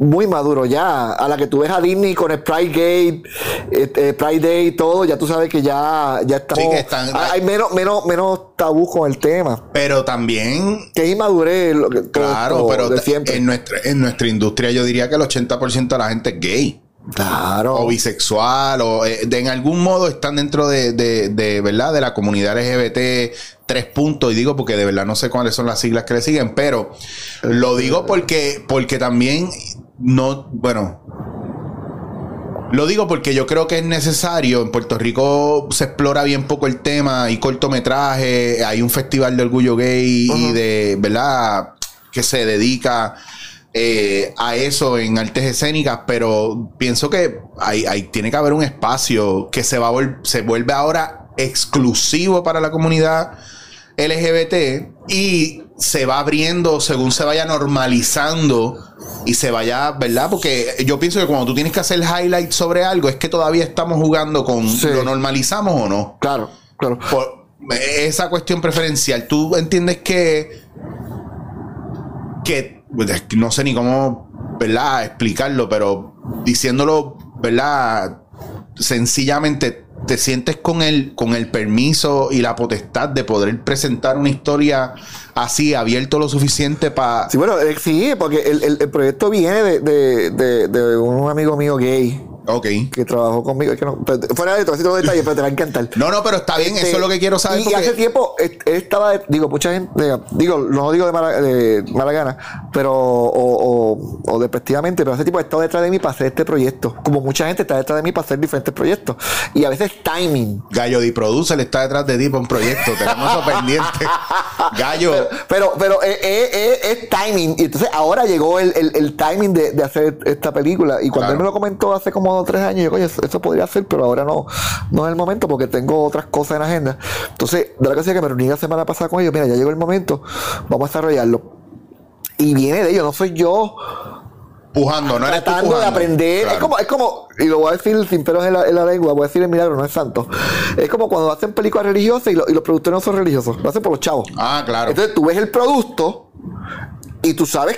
muy maduros ya. A la que tú ves a Disney con el Pride Gate, este, Pride Day y todo, ya tú sabes que ya, ya estamos. Sí, que están- hay hay menos, menos, menos tabú con el tema. Pero también Que es inmadurez lo que, todo Claro, pero de ta- siempre. en nuestra, en nuestra industria yo diría que el 80% de la gente es gay. Claro. O bisexual, o eh, de en algún modo están dentro de, de, de, ¿verdad? De la comunidad LGBT tres puntos, y digo porque de verdad no sé cuáles son las siglas que le siguen, pero lo digo porque, porque también no, bueno, lo digo porque yo creo que es necesario. En Puerto Rico se explora bien poco el tema. Hay cortometraje, hay un festival de orgullo gay y de, ¿verdad? Que se dedica eh, a eso en artes escénicas. Pero pienso que hay, hay- tiene que haber un espacio que se, va a se vuelve ahora exclusivo para la comunidad LGBT y se va abriendo según se vaya normalizando y se vaya, ¿verdad? Porque yo pienso que cuando tú tienes que hacer highlight sobre algo es que todavía estamos jugando con Sí. lo normalizamos o no. Claro, claro. Por esa cuestión preferencial, tú entiendes que que es que no sé ni cómo, ¿verdad? Explicarlo, pero diciéndolo, ¿verdad? Sencillamente te sientes con el, con el permiso y la potestad de poder presentar una historia así, abierto lo suficiente para... Sí, bueno, eh, sí, porque el, el- proyecto viene de- de- de un amigo mío gay Ok. que trabajó conmigo. es que no- pero fuera de todo, así todo detalle, pero te va a encantar. No, no, pero está bien, Este, eso es lo que quiero saber. Y, porque- hace tiempo él estaba, digo, mucha gente, digo, no digo de mala, de mala gana, pero, o, o, o despectivamente, pero hace tiempo ha estado detrás de mí para hacer este proyecto. Como mucha gente está detrás de mí para hacer diferentes proyectos. Y a veces timing. Gallo Di Producer está detrás de ti para un proyecto. Tenemos eso pendiente. Gallo. Pero, pero eh, eh, eh, es timing. Y entonces ahora llegó el, el- el timing de, de hacer esta película. Y cuando Claro. él me lo comentó hace como tres años, yo, coño, eso, eso podría ser, pero ahora no, no es el momento porque tengo otras cosas en la agenda. Entonces, de la cosa que me reuní la semana pasada con ellos, mira, ya llegó el momento, vamos a desarrollarlo. Y viene de ellos, no soy yo Pujando, no eres tú tratando de aprender. Claro. Es como, es como, y lo voy a decir sin pelos en la, en la lengua, voy a decir el milagro, no es santo. Es como cuando hacen películas religiosas y, lo- y los productores no son religiosos, lo hacen por los chavos. Ah, claro. Entonces tú ves el producto y tú sabes,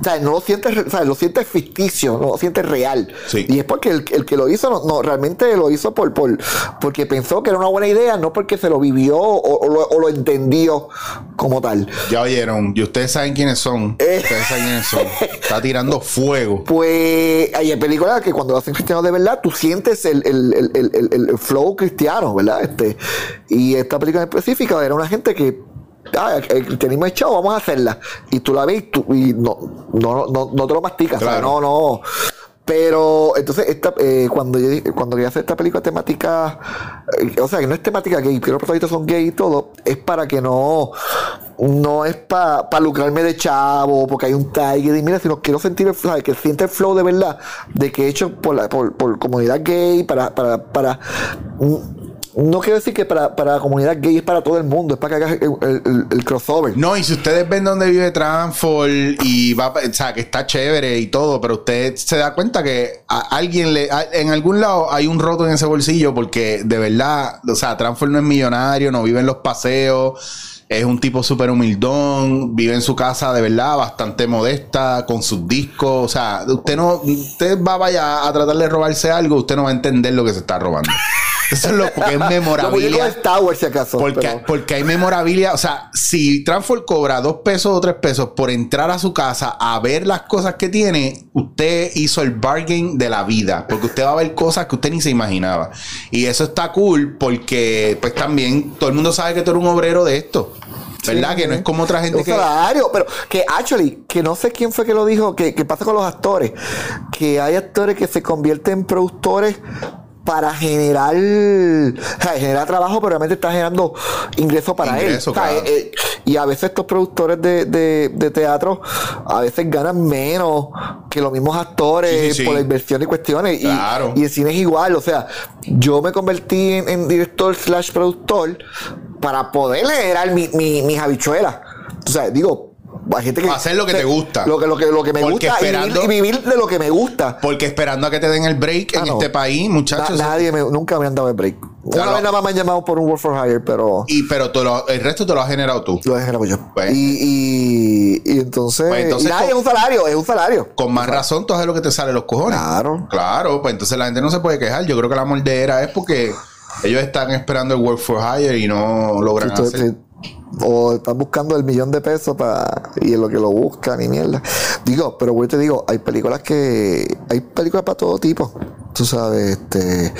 o sea, no lo sientes, o sea, lo sientes ficticio, no lo sientes real. Sí. Y es porque el, el que lo hizo, no, no, realmente lo hizo por, por, porque pensó que era una buena idea, no porque se lo vivió o, o lo, o lo entendió como tal. Ya oyeron. Y ustedes saben quiénes son. Eh. Ustedes saben quiénes son. Está tirando fuego. Pues hay películas que cuando lo hacen cristianos de verdad, tú sientes el, el- el- el- el- el flow cristiano, ¿verdad? Este, y esta película en específica era una gente que ah, el cristianismo es chavo, vamos a hacerla. Y tú la ves y, tú, y no, no, no, no te lo masticas. o sea, Claro. no, no. Pero entonces esta, eh, cuando yo cuando quería hacer esta película temática, eh, o sea que no es temática gay, pero los protagonistas son gay y todo, es para que no, no es para lucrarme de chavo, porque hay un tiger y mira, sino quiero sentir el, ¿sabes? que siente el flow de verdad, de que he hecho por la, por, por comunidad gay, para, para, para mm, no quiero decir que para, para la comunidad gay es para todo el mundo, es para que hagas el, el- el crossover. No, y si ustedes ven dónde vive Transfor y va, o sea, que está chévere y todo, pero usted se da cuenta que a alguien le, a- en algún lado hay un roto en ese bolsillo porque de verdad, o sea, Transfor no es millonario, no vive en los paseos, es un tipo súper humildón, vive en su casa de verdad bastante modesta, con sus discos, o sea, usted no, usted va vaya a tratar de robarse algo, usted no va a entender lo que se está robando. Eso es lo porque es de memorabilia. Star Wars, si acaso. Porque, pero- porque hay memorabilia, o sea, si Transfor cobra dos pesos o tres pesos por entrar a su casa a ver las cosas que tiene, usted hizo el bargain de la vida, porque usted va a ver cosas que usted ni se imaginaba. Y eso está cool porque, pues también, todo el mundo sabe que tú eres un obrero de esto, ¿verdad? Sí, que no es como otra gente un que... salario, pero que actually, que no sé quién fue que lo dijo, que, que pasa con los actores, que hay actores que se convierten en productores para generar, o sea, generar trabajo, pero realmente está generando ingresos para Ingreso, él. O sea, claro. eh, y a veces estos productores de, de- de teatro a veces ganan menos que los mismos actores Sí, sí, sí. por la inversión y cuestiones. Y- Claro. Y, el cine es igual. O sea, yo me convertí en, en director slash productor para poder generar mi, mi- mis habichuelas. O sea, digo, hay gente que. Hacer lo que te gusta. Lo que, lo que, lo que me Porque gusta y esperando- vivir, y vivir de lo que me gusta. Porque esperando a que te den el break Ah, en no. este país, muchachos. Na- nadie me, nunca me han dado el break. Una vez nada más me han llamado por un Work for Hire, pero. Y pero te lo- el resto te lo has generado tú. Lo he generado yo. Pues. y, y, y entonces. Pues entonces y nada, con- es un salario, es un salario. Con más razón, tú haces lo que te sale los cojones. Claro. Claro, pues entonces la gente no se puede quejar. Yo creo que la mordedera es porque ellos están esperando el work for hire y no logran tú- hacer. si- o están buscando el millón de pesos para y es lo que lo buscan y mierda. Digo, pero güey, te digo, hay películas que hay películas para todo tipo, tú sabes, este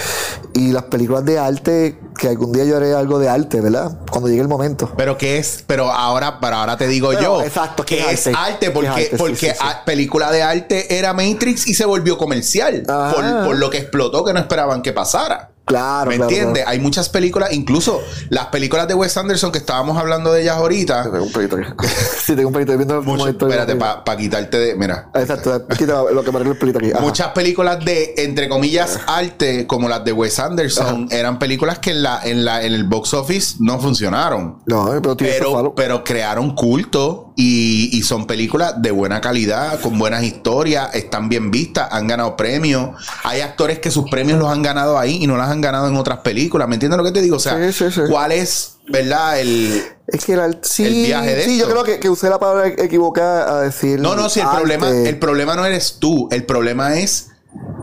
y las películas de arte que algún día yo haré algo de arte, ¿verdad? Cuando llegue el momento. Pero que es, pero ahora, pero ahora te digo Pero, yo, exacto, que ¿qué es arte? arte, ¿Qué porque, arte? Sí, porque sí, sí. a- película de arte era Matrix y se volvió comercial por, por lo que explotó que no esperaban que pasara. Claro, ¿Me claro, entiendes? Hay muchas películas, incluso las películas de Wes Anderson que estábamos hablando de ellas ahorita. Tengo un pelito aquí. sí, tengo un pelito viendo Mucho- espérate, para quitarte de. Mira. Exacto, quita lo que me el pelito aquí. Ajá. Muchas películas de, entre comillas, arte, como las de Wes Anderson, eran películas que en la, en la, en el box office no funcionaron. No, pero tiene Pero, pero crearon culto y, y son películas de buena calidad, con buenas historias, están bien vistas, han ganado premios. Hay actores que sus premios los han ganado ahí y no las han ganado en otras películas. ¿Me entiendes lo que te digo? O sea, Sí, sí, sí. ¿cuál es, verdad? El. Es que el, el viaje de sí, yo creo que, que usé la palabra equivocada a decir. No, no, si el arte. problema, el problema no eres tú, el problema es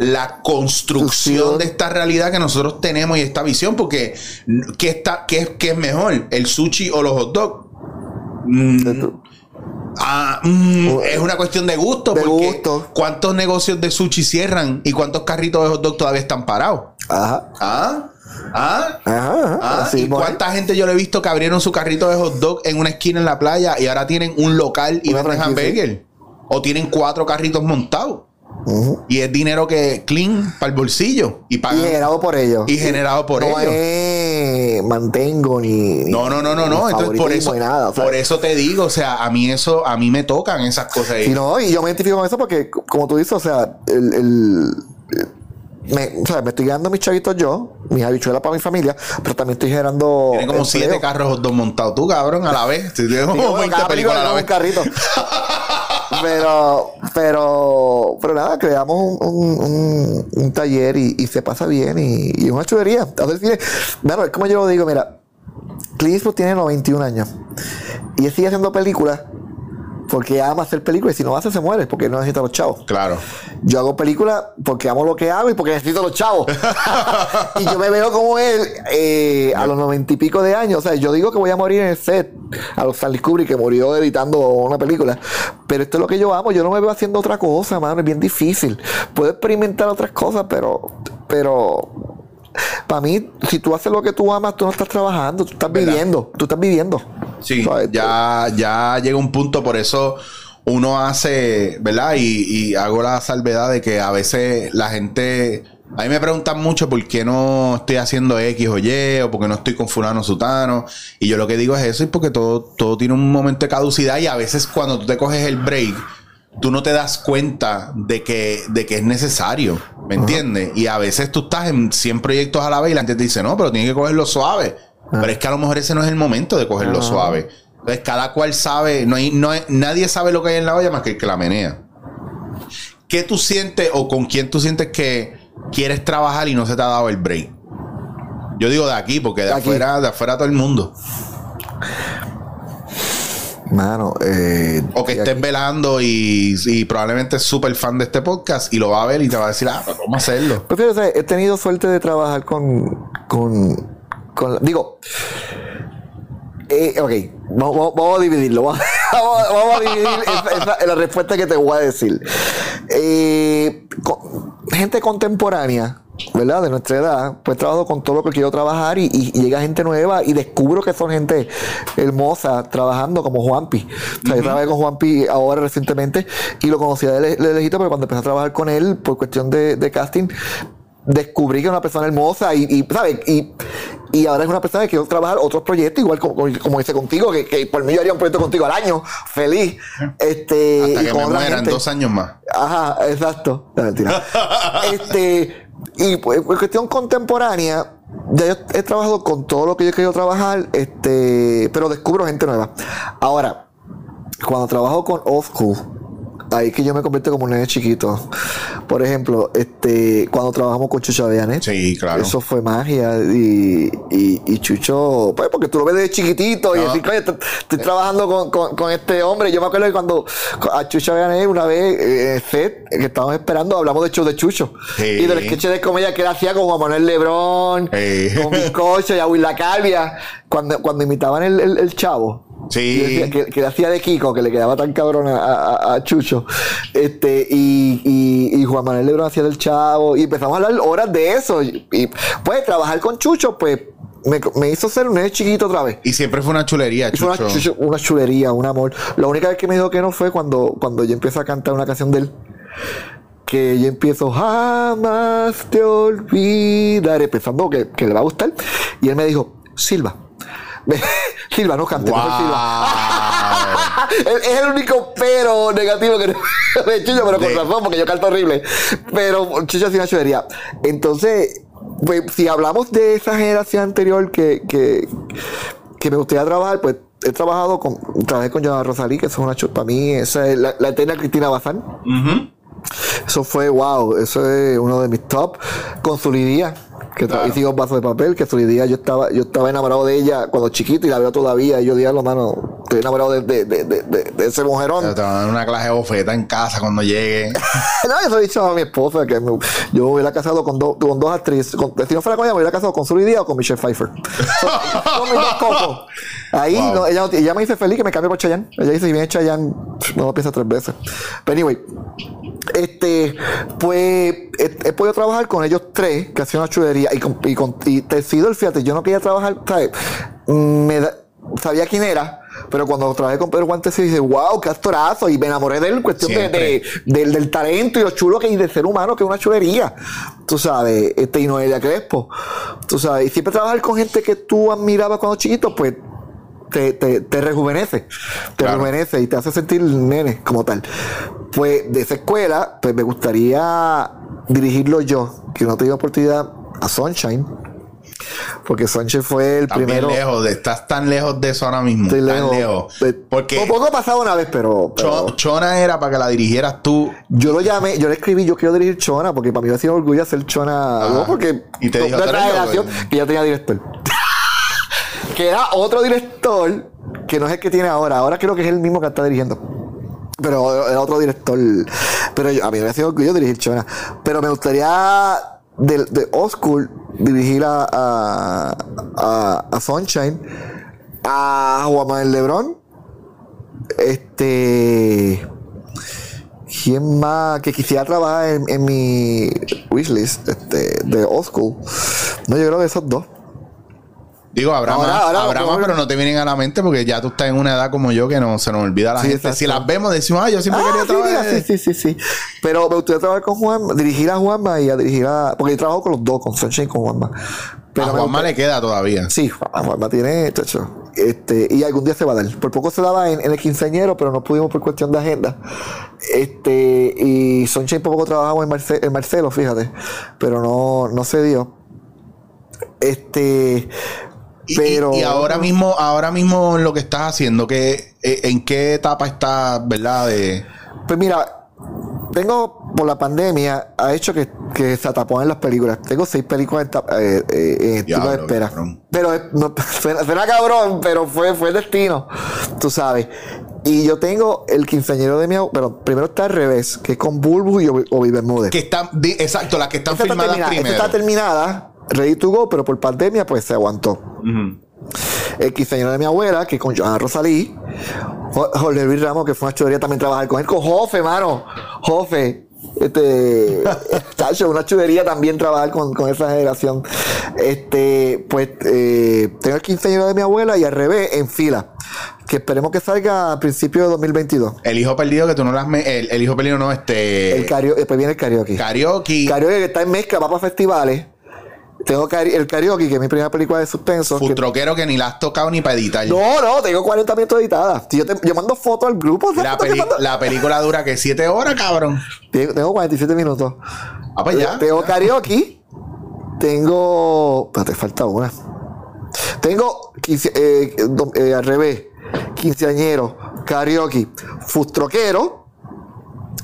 la construcción de esta realidad que nosotros tenemos y esta visión, porque ¿qué, está, qué, es- qué es mejor? ¿El sushi o los hot dogs? Mm, ah, mm, es una cuestión de gusto, De porque gusto. ¿cuántos negocios de sushi cierran y cuántos carritos de hot dog todavía están parados? Ajá. ¿Ah? ¿Ah? Ajá, ajá. Ah, ¿Y cuánta gente yo le he visto que abrieron su carrito de hot dog en una esquina en la playa y ahora tienen un local y venden hamburger? O tienen cuatro carritos montados. Y es dinero que clean para el bolsillo. Y Y pagan. generado por ellos. Y generado por no ellos. es mantengo ni. ni- No, no, no, no, no. Entonces por eso, nada, por eso te digo, o sea, a mí eso, a mí me tocan esas cosas. Sí, no, y yo me identifico con eso porque, como tú dices, o sea, el. el- me, o sea, me estoy ganando mis chavitos yo, mis habichuelas para mi familia, pero también estoy generando. Tienen como empleo. siete carros dog montados. Tú, cabrón, a la vez. Sí, como bueno, 20 cada película películas a la vez. un carrito. pero, pero, pero nada, creamos un, un- taller y, se pasa bien y, y una chulería. Cine, bueno, es como yo lo digo, mira, Clint Eastwood tiene 91 años y sigue haciendo películas porque ama hacer películas y si no hace se muere porque no necesita los chavos. Claro. Yo hago películas porque amo lo que hago y porque necesito los chavos. y yo me veo como él eh, a los noventa y pico de años. O sea, yo digo que voy a morir en el set. A los Stanley Kubrick que murió editando una película. Pero esto es lo que yo amo. Yo no me veo haciendo otra cosa, mano. Es bien difícil. Puedo experimentar otras cosas, pero... pero para mí, si tú haces lo que tú amas, tú no estás trabajando, tú estás ¿Verdad? viviendo, tú estás viviendo. Sí, ¿sabes? ya, ya llega un punto, por eso uno hace, ¿verdad? Y, y hago la salvedad de que a veces la gente, a mí me preguntan mucho por qué no estoy haciendo X o Y, o por qué no estoy con fulano sutano, y yo lo que digo es eso, y porque todo, todo tiene un momento de caducidad, y a veces cuando tú te coges el break, tú no te das cuenta de que, de que es necesario, ¿me entiendes? Y a veces tú estás en 100 proyectos a la vez y la gente te dice, no, pero tienes que cogerlo suave. Pero es que a lo mejor ese no es el momento de cogerlo suave. Entonces, cada cual sabe, no hay, no hay- nadie sabe lo que hay en la olla más que el que la menea. ¿Qué tú sientes o con quién tú sientes que quieres trabajar y no se te ha dado el break? Yo digo de aquí, porque de De aquí. afuera, de afuera todo el mundo. Mano, eh, O que estés aquí- velando y, y probablemente es súper fan de este podcast y lo va a ver y te va a decir, ah, pero vamos a hacerlo. Pues fíjate, he tenido suerte de trabajar con. con, con digo. eh, ok, vamos, vamos- a dividirlo. Vamos, vamos- a dividir esa- esa- la respuesta que te voy a decir. Eh, con- gente contemporánea, ¿verdad? De nuestra edad, pues trabajo con todo lo que quiero trabajar y, y llega gente nueva y descubro que son gente hermosa trabajando como Juanpi. O sea, yo trabajé con Juanpi ahora recientemente y lo conocía de, le- de lejito, pero cuando empecé a trabajar con él por cuestión de, de casting, descubrí que era una persona hermosa y, y, ¿sabes? Y, y ahora es una persona que quiero trabajar otros proyectos, igual como, como, hice contigo, que, que por mí yo haría un proyecto contigo al año, feliz. Este, Hasta y que con me mueran gente. dos años más. Ajá, exacto. No, mentira. este, y pues, en cuestión contemporánea, ya yo he trabajado con todo lo que yo he querido trabajar, este, pero descubro gente nueva. Ahora, cuando trabajo con Old School, ahí es que yo me convierto como un nene chiquito. Por ejemplo, este, cuando trabajamos con Chucho Aveanet, Sí, claro. eso fue magia. Y, y, y Chucho, pues porque tú lo ves de chiquitito y No. decir, "Coño, estoy, estoy trabajando con, con, con este hombre. Yo me acuerdo que cuando a Chucho Aveanet una vez eh, en el set que estábamos esperando, hablamos de show de Chucho. Sí. Y del sketch de comedia que él hacía con Juan Manuel Lebrón, Sí. con Bizcocho y a Will La Calvia, cuando, cuando imitaban el, el, el chavo. Sí. Que, que le hacía de Kiko, que le quedaba tan cabrón a, a- a Chucho. Este, y, y, y Juan Manuel Lebrón hacía del chavo. Y empezamos a hablar horas de eso. Y, y, pues trabajar con Chucho, pues me, me hizo ser un nene chiquito otra vez. Y siempre fue una chulería, fue una, Chucho. chucho- una chulería, un amor. La única vez que me dijo que no fue cuando, cuando yo empiezo a cantar una canción de él. Que yo empiezo, jamás te olvidaré, pensando que, que le va a gustar. Y él me dijo, Silva. Silva, no Silva. Wow. Es es el único pero negativo que de Chucho, pero con razón, porque yo canto horrible. Pero Chucho hacía una chulería. Entonces, pues, si hablamos de esa generación anterior que, que, que me gustaría trabajar, pues he trabajado con, trabajé con Joana Rosalí, que eso es una chu- para mí, esa es la, la eterna Cristina Bazán. Eso fue wow, eso es uno de mis top. Con Zulidía, que Claro. hicimos vasos de papel, que Zulidía yo estaba, yo estaba enamorado de ella cuando chiquito y la veo todavía. Y yo digo, mano, estoy enamorado de, de, de, de, de- ese mujerón. Te van a dar una clase de bofeta en casa cuando llegue. no, lo he dicho a mi esposa que me- yo me hubiera casado con, dos con dos actrices. Con, si no fuera con ella, me hubiera casado con Zulidía o con Michelle Pfeiffer. Son mis dos cocos. Ahí Wow. no, ella, ella me dice feliz que me cambie por Chayanne. Ella dice, si viene Chayanne, no lo piensa tres veces. Pero anyway, este, pues he, he podido trabajar con ellos tres, que hacían una y con, y con y Tecidor, fíjate, yo no quería trabajar, ¿sabes? Me da- sabía quién era, pero cuando trabajé con Pedro Guantes, dije, wow, qué actorazo, y me enamoré de él, en cuestión de, de- del, del talento y lo chulo que hay de ser humano, que es una chulería, tú sabes, este, y Noelia Crespo, tú sabes, y siempre trabajar con gente que tú admirabas cuando chiquito, pues te, te, te rejuvenece, te Claro. rejuvenece y te hace sentir nene como tal. Pues de esa escuela, pues me gustaría dirigirlo yo, que no tuve oportunidad a Sunshine, porque Sunshine fue el Estás primero. bien lejos, de- estás tan lejos de eso ahora mismo. Estoy tan lejos. lejos. De- Porque Un poco pasado una vez, pero. pero Cho- Chona era para que la dirigieras tú. yo lo llamé, yo le escribí, yo quiero dirigir Chona, porque para mí me ha sido orgullo hacer Chona. No, porque. Y te dijo, de "Tú otra eres loco". generación que ya tenía director. que era otro director, que no es el que tiene ahora. Ahora creo que es el mismo que está dirigiendo. Pero era otro director. Pero yo- a mí me ha sido orgullo dirigir Chona. Pero me gustaría de, de Old School dirigir a, a, a, Sunshine, a Juan Manuel Lebrón. Este. ¿Quién más que quisiera trabajar en, en mi wishlist este, de Old School? No, yo creo que esos dos. Digo, habrá Ahora- más, ahora habrá lo más, mejor- pero no te vienen a la mente porque ya tú estás en una edad como yo que no se nos olvida la Sí, gente. Si las vemos, decimos, ah, yo siempre Ah, quería sí, mira, trabajar. sí, sí, sí, sí. Pero me gustaría trabajar con Juanma, dirigir a Juanma y a dirigir a. Porque yo trabajo con los dos, con Sunshine y con Juanma. Pero a Juanma le queda todavía. Sí, Juanma, Juanma tiene chacho, Este, y algún día se va a dar. Por poco se daba en, en el quinceañero, pero no pudimos por cuestión de agenda. Este, y Sunshine por poco trabajamos en, Marce- en Marcelo, fíjate. Pero no, no se dio. Este. Y, Pero. y, y ahora mismo, ahora mismo lo que estás haciendo, que, eh, ¿en qué etapa estás, verdad? De, Pues mira, tengo por la pandemia, ha hecho que, que se ataponen las películas. Tengo seis películas en, eh, eh, en de espera. cabrón. Pero no, suena, suena cabrón, pero fue, fue el destino, tú sabes. Y yo tengo el quinceañero de mi pero primero está al revés, que es con Bulbu y Obi Bermúdez. que están, exacto, las que están Esta está, filmadas esta primero. está terminada, ready to go, pero por pandemia pues se aguantó. El quinceañero de mi abuela, que con Joana Rosalí. Jo- Jorge Luis Ramos, que fue una chulería también trabajar con él. Con Jofe, mano. Jofe. Este. Una chulería también trabajar con, con esa generación. Este. Pues eh, tengo el quinceañero de mi abuela y al revés, en fila. Que esperemos que salga a principios de 2022. El hijo perdido que tú no las... me- el, el hijo perdido no, este... El cario- después viene el karaoke. karaoke. Karaoke que está en mezcla, va para festivales. Tengo el karaoke, que es mi primera película de suspenso. que- Futroquero que ni la has tocado ni para editar. No, no, tengo 40 minutos editadas. Si yo, te- yo mando fotos al grupo. ¿sabes La, mando? la película dura que siete horas, cabrón. Tengo, tengo 47 minutos. Ah, pues ya. Tengo karaoke. Tengo. Espérate, falta una. Tengo 15, eh, eh, al revés. Quinceañero, karaoke, fustroquero.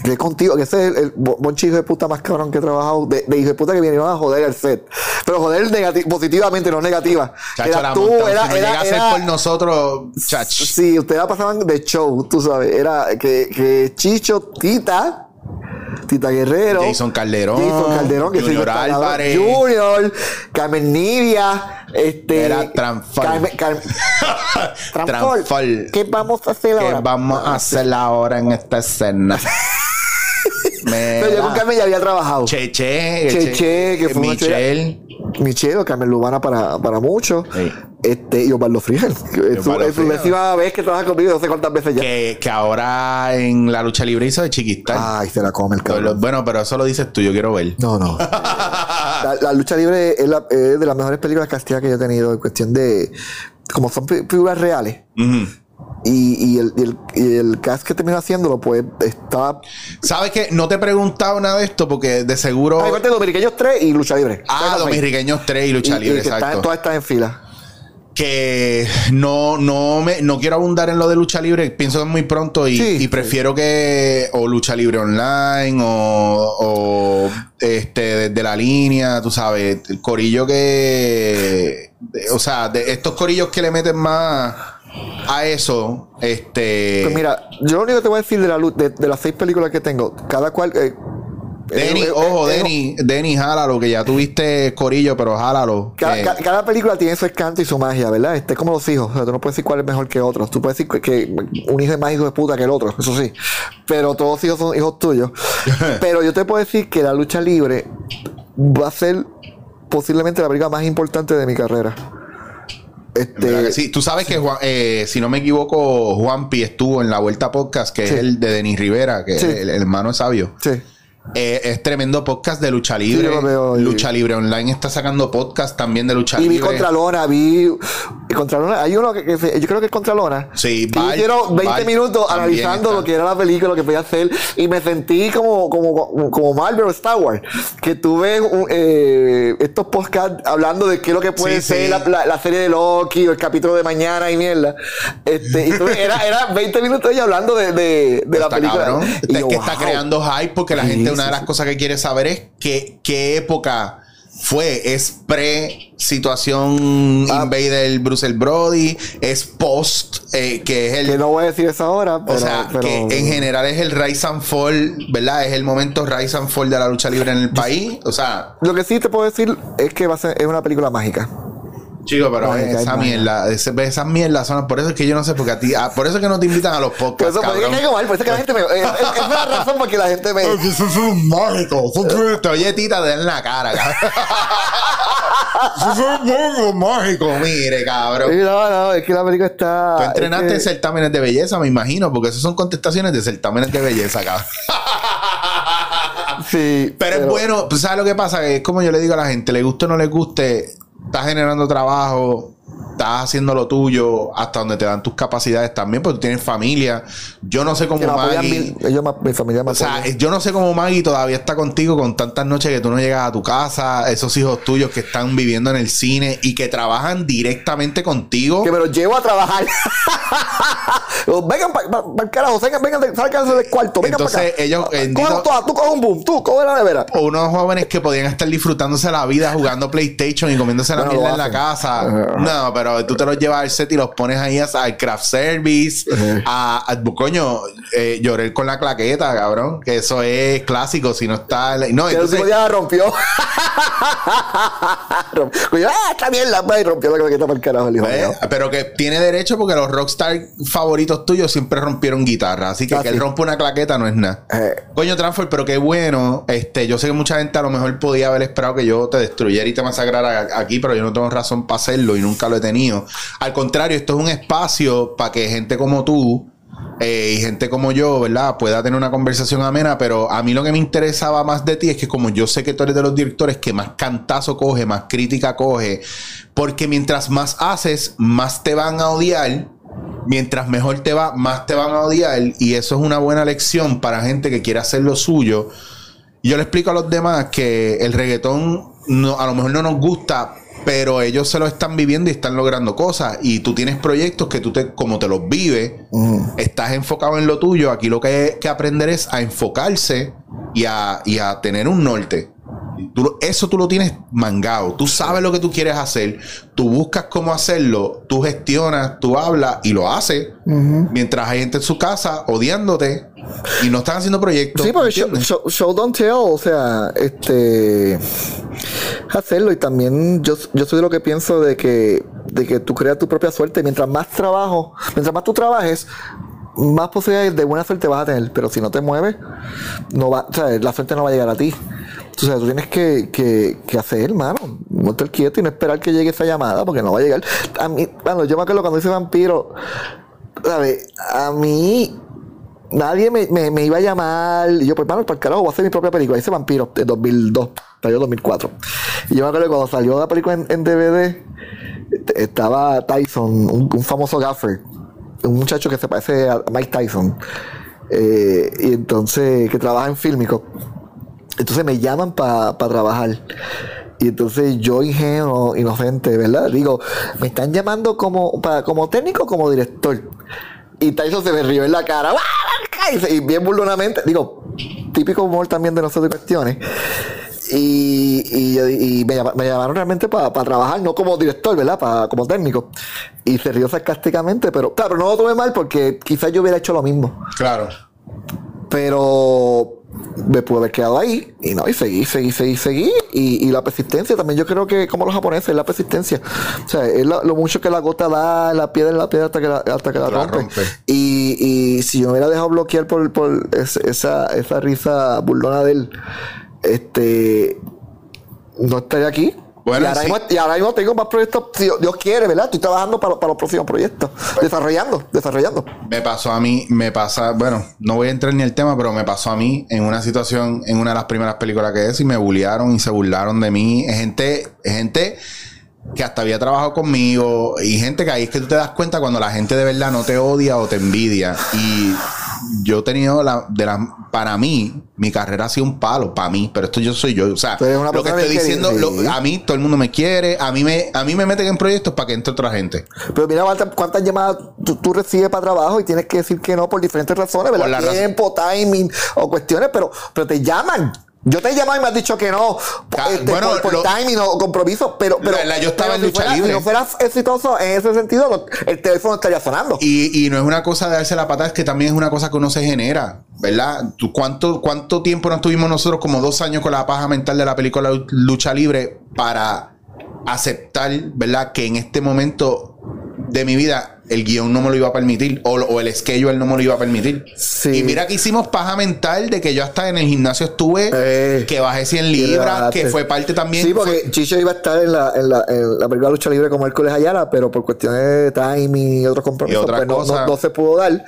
Que es contigo, que ese es el, el bo- bonche hijo de puta más cabrón que he trabajado, de, de hijo de puta que vinieron a joder al set. Pero joder positivamente, no negativa. Chacho, Era la tú, era, si no era- a ser era- por nosotros, chach. Sí, ustedes la pasaban de show, tú sabes. Era que, que Chicho, Tita, Tita Guerrero, Jason Calderón, Jason Calderón, que Junior el Álvarez. Junior, Carmen Nivia, este. Era Transfal. Carmen, Carmen-. ¿Qué vamos a hacer ¿Qué ahora? vamos a hacer ahora en esta escena? Pero yo con Carmen ya había trabajado. Cheche, Cheche, que fue Michelle. Michelle, Carmen Lubana para, para mucho. Sí. Este, y Osvaldo Frigel. que Es décima vez que trabaja conmigo, no sé cuántas veces ya. Que, que ahora en la lucha libre hizo de chiquistal. Ay, se la come el cabrón. Bueno, pero eso lo dices tú, yo quiero ver. No, no. la, la lucha libre es, la- es de las mejores películas castigadas que yo he tenido en cuestión de. Como son figuras reales. Ujú. Y, y el, y, el, y el cast que terminó haciéndolo, pues está. ¿Sabes qué? No te he preguntado nada de esto porque de seguro. Ah, igual de Dominiqueños 3 y lucha libre. Ah. Dominiqueños 3 y lucha y libre, que están- exacto. todas están en fila. que no, no me no quiero abundar en lo de lucha libre, pienso que es muy pronto y, Sí. prefiero que o lucha libre online o, o, este desde la línea, tú sabes, el corillo que de- o sea, de estos corillos que le meten más a eso, este Pues mira, yo lo único que te voy a decir de, la, lu- de, de las seis películas que tengo, cada cual. eh, Denny, eh, eh, ojo, eh, Denny, Denny, jálalo, que ya tuviste corillo, pero jálalo. Cada, ca- cada película tiene su encanto y su magia, ¿verdad? Este es como los hijos. O sea, tú no puedes decir cuál es mejor que otro. Tú puedes decir que, que un hijo es más hijo de puta que el otro, eso sí. Pero todos los hijos son hijos tuyos. Pero yo te puedo decir que la lucha libre va a ser posiblemente la película más importante de mi carrera. Este. Tú sabes que, Juan- eh, si no me equivoco, Juanpi estuvo en la Vuelta Podcast, que Sí. es el de Denis Rivera, que Sí. es el, el hermano es sabio. Sí. Eh, es tremendo podcast de lucha libre. veo lucha libre online está sacando podcast también de lucha Y vi libre. Contralona, vi. Y Contralona, hay uno que, que yo creo que es Contralona. Sí, que hicieron 20 Val minutos analizando está. lo que era la película, lo que podía hacer. Y me sentí como, como, como Marvel o Star Wars. Que tuve un, eh, estos podcasts hablando de qué es lo que puede Sí, ser sí. La, la- la serie de Loki o el capítulo de mañana y mierda. Este, y tuve- era, era 20 minutos ella hablando de, de, de la película. cabrón. Y es yo, que está creando hype porque la Sí, gente, una de las cosas que quiere saber es que, qué época fue. Es pre situación Ah. Invader Bruce Brody, es post, eh, que es el Que no voy a decir eso ahora, pero. o sea, pero- que en general es el rise and fall, ¿verdad? Es el momento rise and fall de la lucha libre en el país. O sea, Lo que sí te puedo decir es que va a ser, es una película mágica. Chico, pero es esa mierda, ese- esas mierdas son, por eso es que yo no sé, porque a ti, ah, por eso es que no te invitan a los podcasts, eso, por eso caigo mal, por eso que la gente me. eh, es, es la razón por que la gente me. Eso es un mágico. Te oye, tita, da en la cara, cabrón. mágico, mire, cabrón. no, no, es que la película está. Tú entrenaste es que- certámenes de belleza, me imagino, porque esas son contestaciones de certámenes de belleza, cabrón. Sí. Pero, es bueno, pues, ¿sabes lo que pasa? Que es como yo le digo a la gente, le guste o no le guste, estás generando trabajo, estás haciendo lo tuyo, hasta donde te dan tus capacidades también, porque tú tienes familia. Yo no sé cómo Maggie... mil- ellos, mi familia me O sea, yo no sé cómo Maggie todavía está contigo con tantas noches que tú no llegas a tu casa, esos hijos tuyos que están viviendo en el cine y que trabajan directamente contigo. que me los llevo a trabajar. vengan para el carajo, vengan, vengan, del cuarto, vengan Entonces, para ellos, Cojan todas, tú coges un boom, tú coges la nevera. Unos jóvenes que podían estar disfrutándose la vida jugando PlayStation y comiéndose la Bueno, mierda en la casa. No, pero tú te los llevas al set y los pones ahí al craft service, a, a- coño, eh, lloré con la claqueta, cabrón. Que eso es clásico, si no está. No, el entonces, último día la rompió. Rompió, ah, esta mierda, pues, y rompió la claqueta para el carajo, el hijo eh, mío. pero que tiene derecho porque los rockstar favoritos tuyos siempre rompieron guitarra. Así que Ah, que sí. él rompa una claqueta no es nada. Eh, Coño, Transfer, pero qué bueno. Este, yo sé que mucha gente a lo mejor podía haber esperado que yo te destruyera y te masacrara aquí, pero yo no tengo razón para hacerlo y nunca lo he tenido. Al contrario, esto es un espacio para que gente como tú eh, y gente como yo, ¿verdad? Pueda tener una conversación amena, pero a mí lo que me interesaba más de ti es que como yo sé que tú eres de los directores que más cantazo coge, más crítica coge, porque mientras más haces, más te van a odiar. Mientras mejor te va, más te van a odiar. Y eso es una buena lección para gente que quiere hacer lo suyo. Yo le explico a los demás que el reggaetón no, a lo mejor no nos gusta, pero ellos se lo están viviendo y están logrando cosas. Y tú tienes proyectos que tú te, como te los vives, estás enfocado en lo tuyo. Aquí lo que hay que aprender es a enfocarse y a, y a tener un norte. Tú eso tú lo tienes mangado. Tú sabes lo que tú quieres hacer. Tú buscas cómo hacerlo. Tú gestionas, tú hablas y lo haces. Mientras hay gente en su casa odiándote y no están haciendo proyectos. Sí, porque show, ¿entiendes? show- show don't tell, o sea, este hacerlo y también yo, yo soy de lo que pienso de que de que tú creas tu propia suerte, mientras más trabajo, mientras más tú trabajes, más posibilidades de buena suerte vas a tener, pero si no te mueves, no va, o sea, la suerte no va a llegar a ti. O sea, tú tienes que, que, que hacer, mano. No estar quieto y no esperar que llegue esa llamada, porque no va a llegar. A mí, bueno, yo me acuerdo cuando hice vampiro, ¿sabes? A mí nadie me, me- me iba a llamar. Y yo, pues, mano, para el carajo, voy a hacer mi propia película. Hice Vampiro de 2002, salió 2004. Y yo me acuerdo que cuando salió la película en, en DVD, estaba Tyson, un, famoso gaffer, un muchacho que se parece a Mike Tyson. Eh, y entonces, que trabaja en Fílmico. Entonces me llaman para trabajar. Y entonces yo, ingenuo, inocente, ¿verdad? Digo, me están llamando como, para, como técnico como director. Y Tyson se me rió en la cara. Y bien burlonamente. Digo, típico humor también de nosotros de cuestiones. Y, y, y me, llama- me llamaron realmente para trabajar, no como director, ¿verdad? Pa- como técnico. Y se rió sarcásticamente, pero claro, no lo tomé mal porque quizás yo hubiera hecho lo mismo. Claro. Pero me pude haber quedado ahí y no, y seguí, seguí, seguí, seguí. Y, y la persistencia también, yo creo que como los japoneses, la persistencia. O sea, es lo, lo mucho que la gota da, la piedra en la piedra hasta que la, hasta que la, La rompe. rompe. Y, y si yo me hubiera dejado bloquear por, por es- esa, esa risa burlona de él, este no estaría aquí. Bueno, y, ahora sí. mismo, y ahora mismo tengo más proyectos, si Dios- quiere, ¿verdad? Estoy trabajando para, para los próximos proyectos. Desarrollando, desarrollando. Me pasó a mí, me pasa, bueno, no voy a entrar ni el tema, pero me pasó a mí en una situación, en una de las primeras películas que hice y me bullearon y se burlaron de mí. Es gente, es gente que hasta había trabajado conmigo y gente que ahí es que tú te das cuenta cuando la gente de verdad no te odia o te envidia. Y yo he tenido la, de la, para mí, mi carrera ha sido un palo, para mí, pero esto yo soy yo. O sea, lo que estoy diciendo, lo- a mí todo el mundo me quiere, a mí me, a mí me meten en proyectos para que entre otra gente. Pero mira cuántas, llamadas tú, tú recibes para trabajo y tienes que decir que no por diferentes razones, ¿verdad? Por la Tiempo, timing o cuestiones, pero, pero te llaman. Yo te he llamado y me has dicho que no, Ca- este, bueno, por, por lo- timing o compromiso, pero, pero, La- la- yo estaba pero en si lucha fuera- libre. Si no fueras exitoso en ese sentido, lo- el teléfono estaría sonando. Y, y no es una cosa de darse la patada, es que también es una cosa que uno se genera, ¿verdad? ¿Tú cuánto, ¿Cuánto tiempo nos tuvimos nosotros, como dos años, con la paja mental de la película Lucha Libre para aceptar, ¿verdad? Que en este momento de mi vida el guion no me lo iba a permitir o, o el schedule no me lo iba a permitir. Sí. Y mira que hicimos paja mental de que yo hasta en el gimnasio estuve, Eh, que bajé 100 y libras, que fue parte también. Sí, porque Chicho iba a estar en la, en la, en la película Lucha Libre como Hércules Ayala, pero por cuestiones de timing y otros compromisos, Y otras pues no, no- no se pudo dar.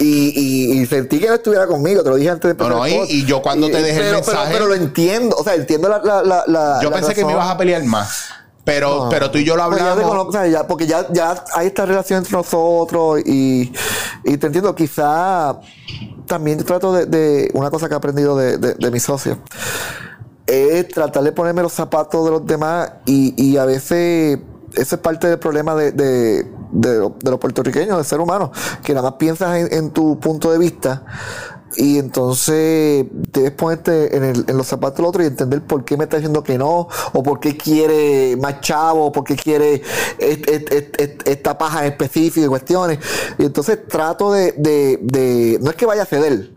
Y, y, y sentí que no estuviera conmigo, te lo dije antes de No, no, empezar el y- y yo cuando te dejé el mensaje- Pero, pero lo entiendo, o sea, entiendo la. la, la, yo la pensé que me ibas a pelear más. Pero, No. pero tú y yo lo Pues ya hablamos. conozco, o sea, ya- porque ya, ya hay esta relación entre nosotros y, y te entiendo, quizá también trato de, de- una cosa que he aprendido de, de, de mis socios es tratar de ponerme los zapatos de los demás y, y a veces eso es parte del problema de, de, de, lo- de los puertorriqueños, del ser humano, que nada más piensas en, en tu punto de vista y entonces debes ponerte en, el- en los zapatos del otro y entender por qué me está diciendo que no, o por qué quiere más chavo, o por qué quiere est- est- est- est- esta paja en específico y cuestiones. Y entonces trato de, de, de- no es que vaya a ceder,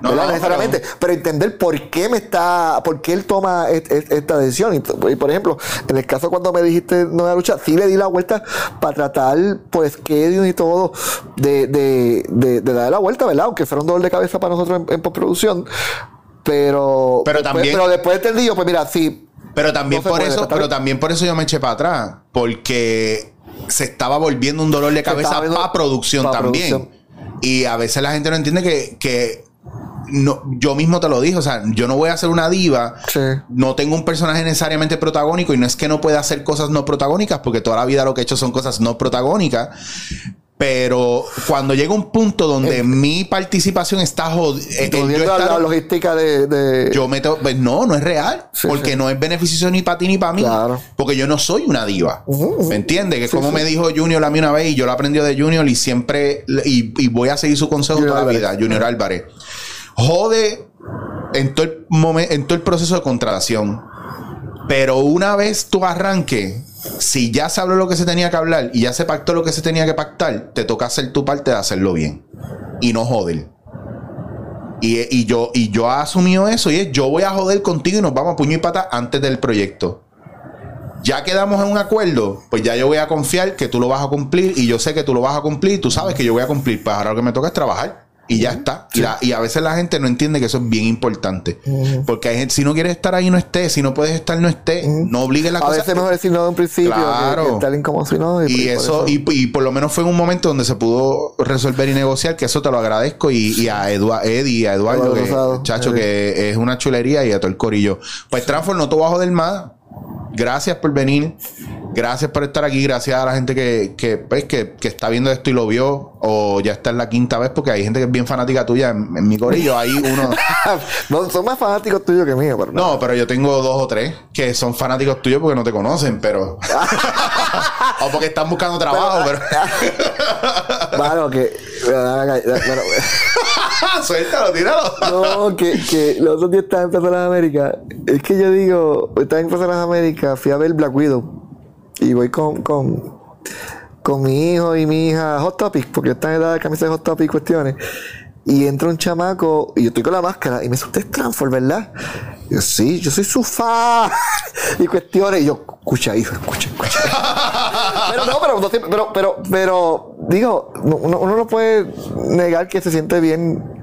No, ¿verdad? no, necesariamente, pero... entender por qué me está, por qué él toma est- est- esta decisión. Y, por ejemplo, en el caso cuando me dijiste no voy a luchar, sí le di la vuelta para tratar, pues, schedule y todo, de, de, de, de darle la vuelta, ¿verdad? Aunque fuera un dolor de cabeza para nosotros en, en postproducción. Pero, Pero después, también- pero después entendí yo, pues mira, sí. Pero también No por puede, eso, ¿está pero también por eso yo me eché para atrás. Porque se estaba volviendo un dolor de cabeza para producción pa' también. producción. Y a veces la gente no entiende que, que no, yo mismo te lo dije. O sea, yo no voy a ser una diva. Sí. No tengo un personaje necesariamente protagónico. Y no es que no pueda hacer cosas no protagónicas, porque toda la vida lo que he hecho son cosas no protagónicas. Pero cuando llega un punto donde mi participación está jodida. Volviendo a la logística de. de- Yo me tengo- pues no, no es real. Sí, porque sí. no es beneficioso ni para ti ni para mí. Claro. Porque yo no soy una diva. Ujú, ujú. ¿Me entiendes? Que es Sí, como me dijo Junior a mí una vez y yo lo aprendí de Junior y siempre. Y, y voy a seguir su consejo Junior toda la vida. Junior Álvarez. Jode en todo el proceso de contratación. Pero una vez tú arranques, si ya se habló lo que se tenía que hablar y ya se pactó lo que se tenía que pactar, te toca hacer tu parte de hacerlo bien. Y no joder. Y, y yo, y yo he asumido eso y es yo voy a joder contigo y nos vamos a puño y pata antes del proyecto. Ya quedamos en un acuerdo, pues ya yo voy a confiar que tú lo vas a cumplir y yo sé que tú lo vas a cumplir tú sabes que yo voy a cumplir. Pues ahora lo que me toca es trabajar y ya está. Y, la- y a veces la gente no entiende que eso es bien importante. Porque hay gente, si no quieres estar ahí, no estés. Si no puedes estar, no estés. No obligues la a cosa. veces es mejor decir no de un principio Claro. que, que estar incómodo si no. Y por eso, y, y por lo menos fue en un momento donde se pudo resolver y negociar, que eso te lo agradezco. Y, a Edua- Eddie a Eduardo, Eduardo que, Rosado. chacho, que es una chulería, y a todo el corillo. Pues Transform, no te voy a joder más. Gracias por venir. Gracias por estar aquí. Gracias a la gente que, que, pues, que, que está viendo esto y lo vio. O ya está en la quinta vez, porque hay gente que es bien fanática tuya. En, en mi corillo hay uno. no, son más fanáticos tuyos que míos, pero no. No, pero yo tengo dos o tres que son fanáticos tuyos porque no te conocen, pero. o porque están buscando trabajo, pero. Bueno, que. Suéltalo, tíralo. No, que, que los otros días estaba en Plaza de las Américas. Es que yo digo, estaba en Plaza de las Américas, fui a ver Black Widow. Y voy con, con, con mi hijo y mi hija Hot Topic, porque están en edad de camisa de Hot Topic y cuestiones. Y entra un chamaco, y yo estoy con la máscara, y me dice, usted es Transform, ¿verdad? Y yo, sí, yo soy su fan. y cuestiones, y yo, escucha, hijo, escucha, escucha. Pero no, pero, no siempre- pero, pero, pero, digo, no- uno, uno no puede negar que se siente bien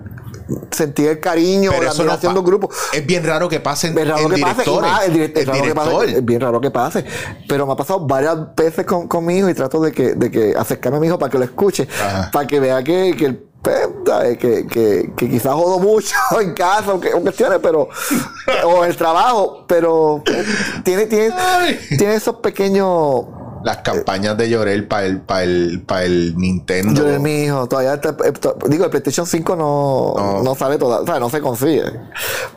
sentir el cariño, Pero la no admiración pa- de un grupo. Es bien raro que pasen Es raro en que pase, directores. el direct- es El raro que pase, director. es bien raro que pase. Pero me ha pasado varias veces con, con mi hijo y trato de que, de que acercarme a mi hijo para que lo escuche, Ajá. para que vea que, que el que, que, que quizás jodo mucho en casa o, que, o cuestiones, pero o en el trabajo, pero tiene, tiene, Ay. tiene esos pequeños Las campañas de Llorel para el, para el, para el Nintendo. Yo de mi hijo, todavía está- eh, digo, el PlayStation 5 no, No. no. sale toda, o sea, no se consigue.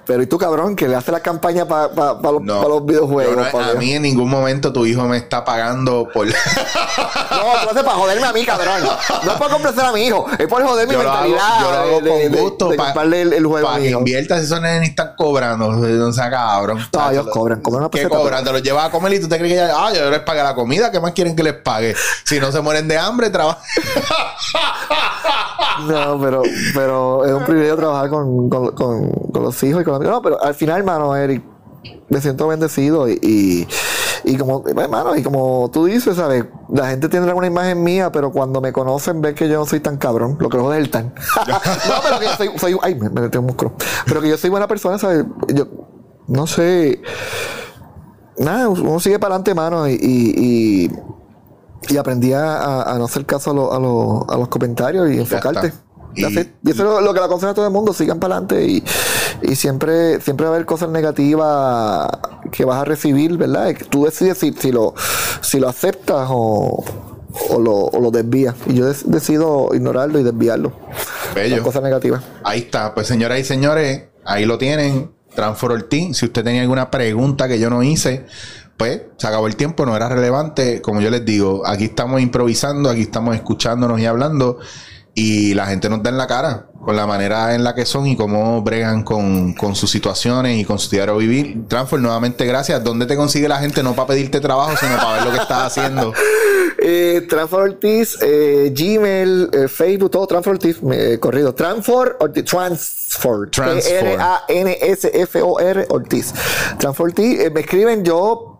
Pero y tú, cabrón, que le hace la campaña para los, No, pa los videojuegos. no- pa' a mí en ningún momento tu hijo me está pagando por. No, tú lo haces para joderme a mí, cabrón. No es para complacer a mi hijo, es por joder mi yo lo hago, mentalidad. yo lo hago de, con gusto para el, el juego a mi que inviertas. Esos nenes están cobrando. No sea cabrón. No, ellos cobran, cobran una ¿Qué cobran? Te los llevas a comer y tú te crees que ya. Ah, yo les pagué la comida. ¿Qué más quieren que les pague? Si no se mueren de hambre, trabajan. No, pero, pero es un privilegio trabajar con, con, con, los hijos y con los No, pero al final, hermano, Eric, me siento bendecido y, y, Y como, hermano, y como tú dices, ¿sabes? La gente tiene alguna imagen mía, pero cuando me conocen ven que yo no soy tan cabrón. Lo que lo es tan. no, pero que yo soy, soy ay, me metí un músculo. Pero que yo soy buena persona, ¿sabes? Yo, no sé. Nada, uno sigue para adelante, mano, y, y, y- y aprendí a, no hacer caso a, lo- a, lo- a los comentarios y enfocarte. Y- eso es lo, lo que le aconsejo a todo el mundo, sigan para adelante y, y siempre, siempre va a haber cosas negativas que vas a recibir, ¿verdad? Tú decides si, si lo, si lo aceptas o, o lo, o lo desvías. Y yo decido ignorarlo y desviarlo. Bello. Las cosas negativas. Ahí está. Pues señoras y señores, ahí lo tienen. Transfer Ortiz. Si usted tenía alguna pregunta que yo no hice, pues se acabó el tiempo, no era relevante. Como yo les digo, aquí estamos improvisando, aquí estamos escuchándonos y hablando. Y la gente nos da en la cara con la manera en la que son y cómo bregan con, con sus situaciones y con su diario vivir. Transfer, nuevamente gracias. ¿Dónde te consigue la gente? No para pedirte trabajo, sino para ver lo que estás haciendo. Eh, Transfor Ortiz, eh, Gmail, eh, Facebook, todo Transfor Ortiz, me- eh, corrido. Transfor Ortiz, Transfor. Transfor. T-R-A-N-S-F-O-R Ortiz. Transfor Ortiz, eh, me escriben, yo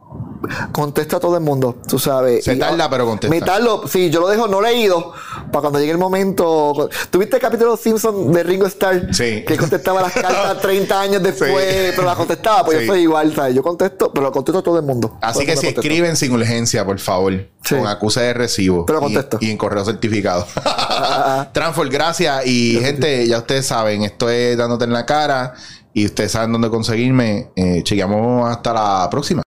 contesto a todo el mundo, tú sabes. Se Y, tarda, ah, pero contesta. Me tardo, sí, yo lo dejo no leído para cuando llegue el momento. ¿Tuviste el capítulo de los Simpsons de Ringo Starr? Sí. Que contestaba las cartas 30 años después, Sí. pero las contestaba, pues Sí. yo soy igual, ¿sabes? Yo contesto, pero lo contesto a todo el mundo. Así que si contesto. escriben sin urgencia, por favor, Sí. con acuse de recibo Pero contesto. Y, en correo certificado. Transfor, gracias. Y gente, ya ustedes saben, esto es dándote en la cara. Y ustedes saben dónde conseguirme. Eh, chequeamos hasta la próxima.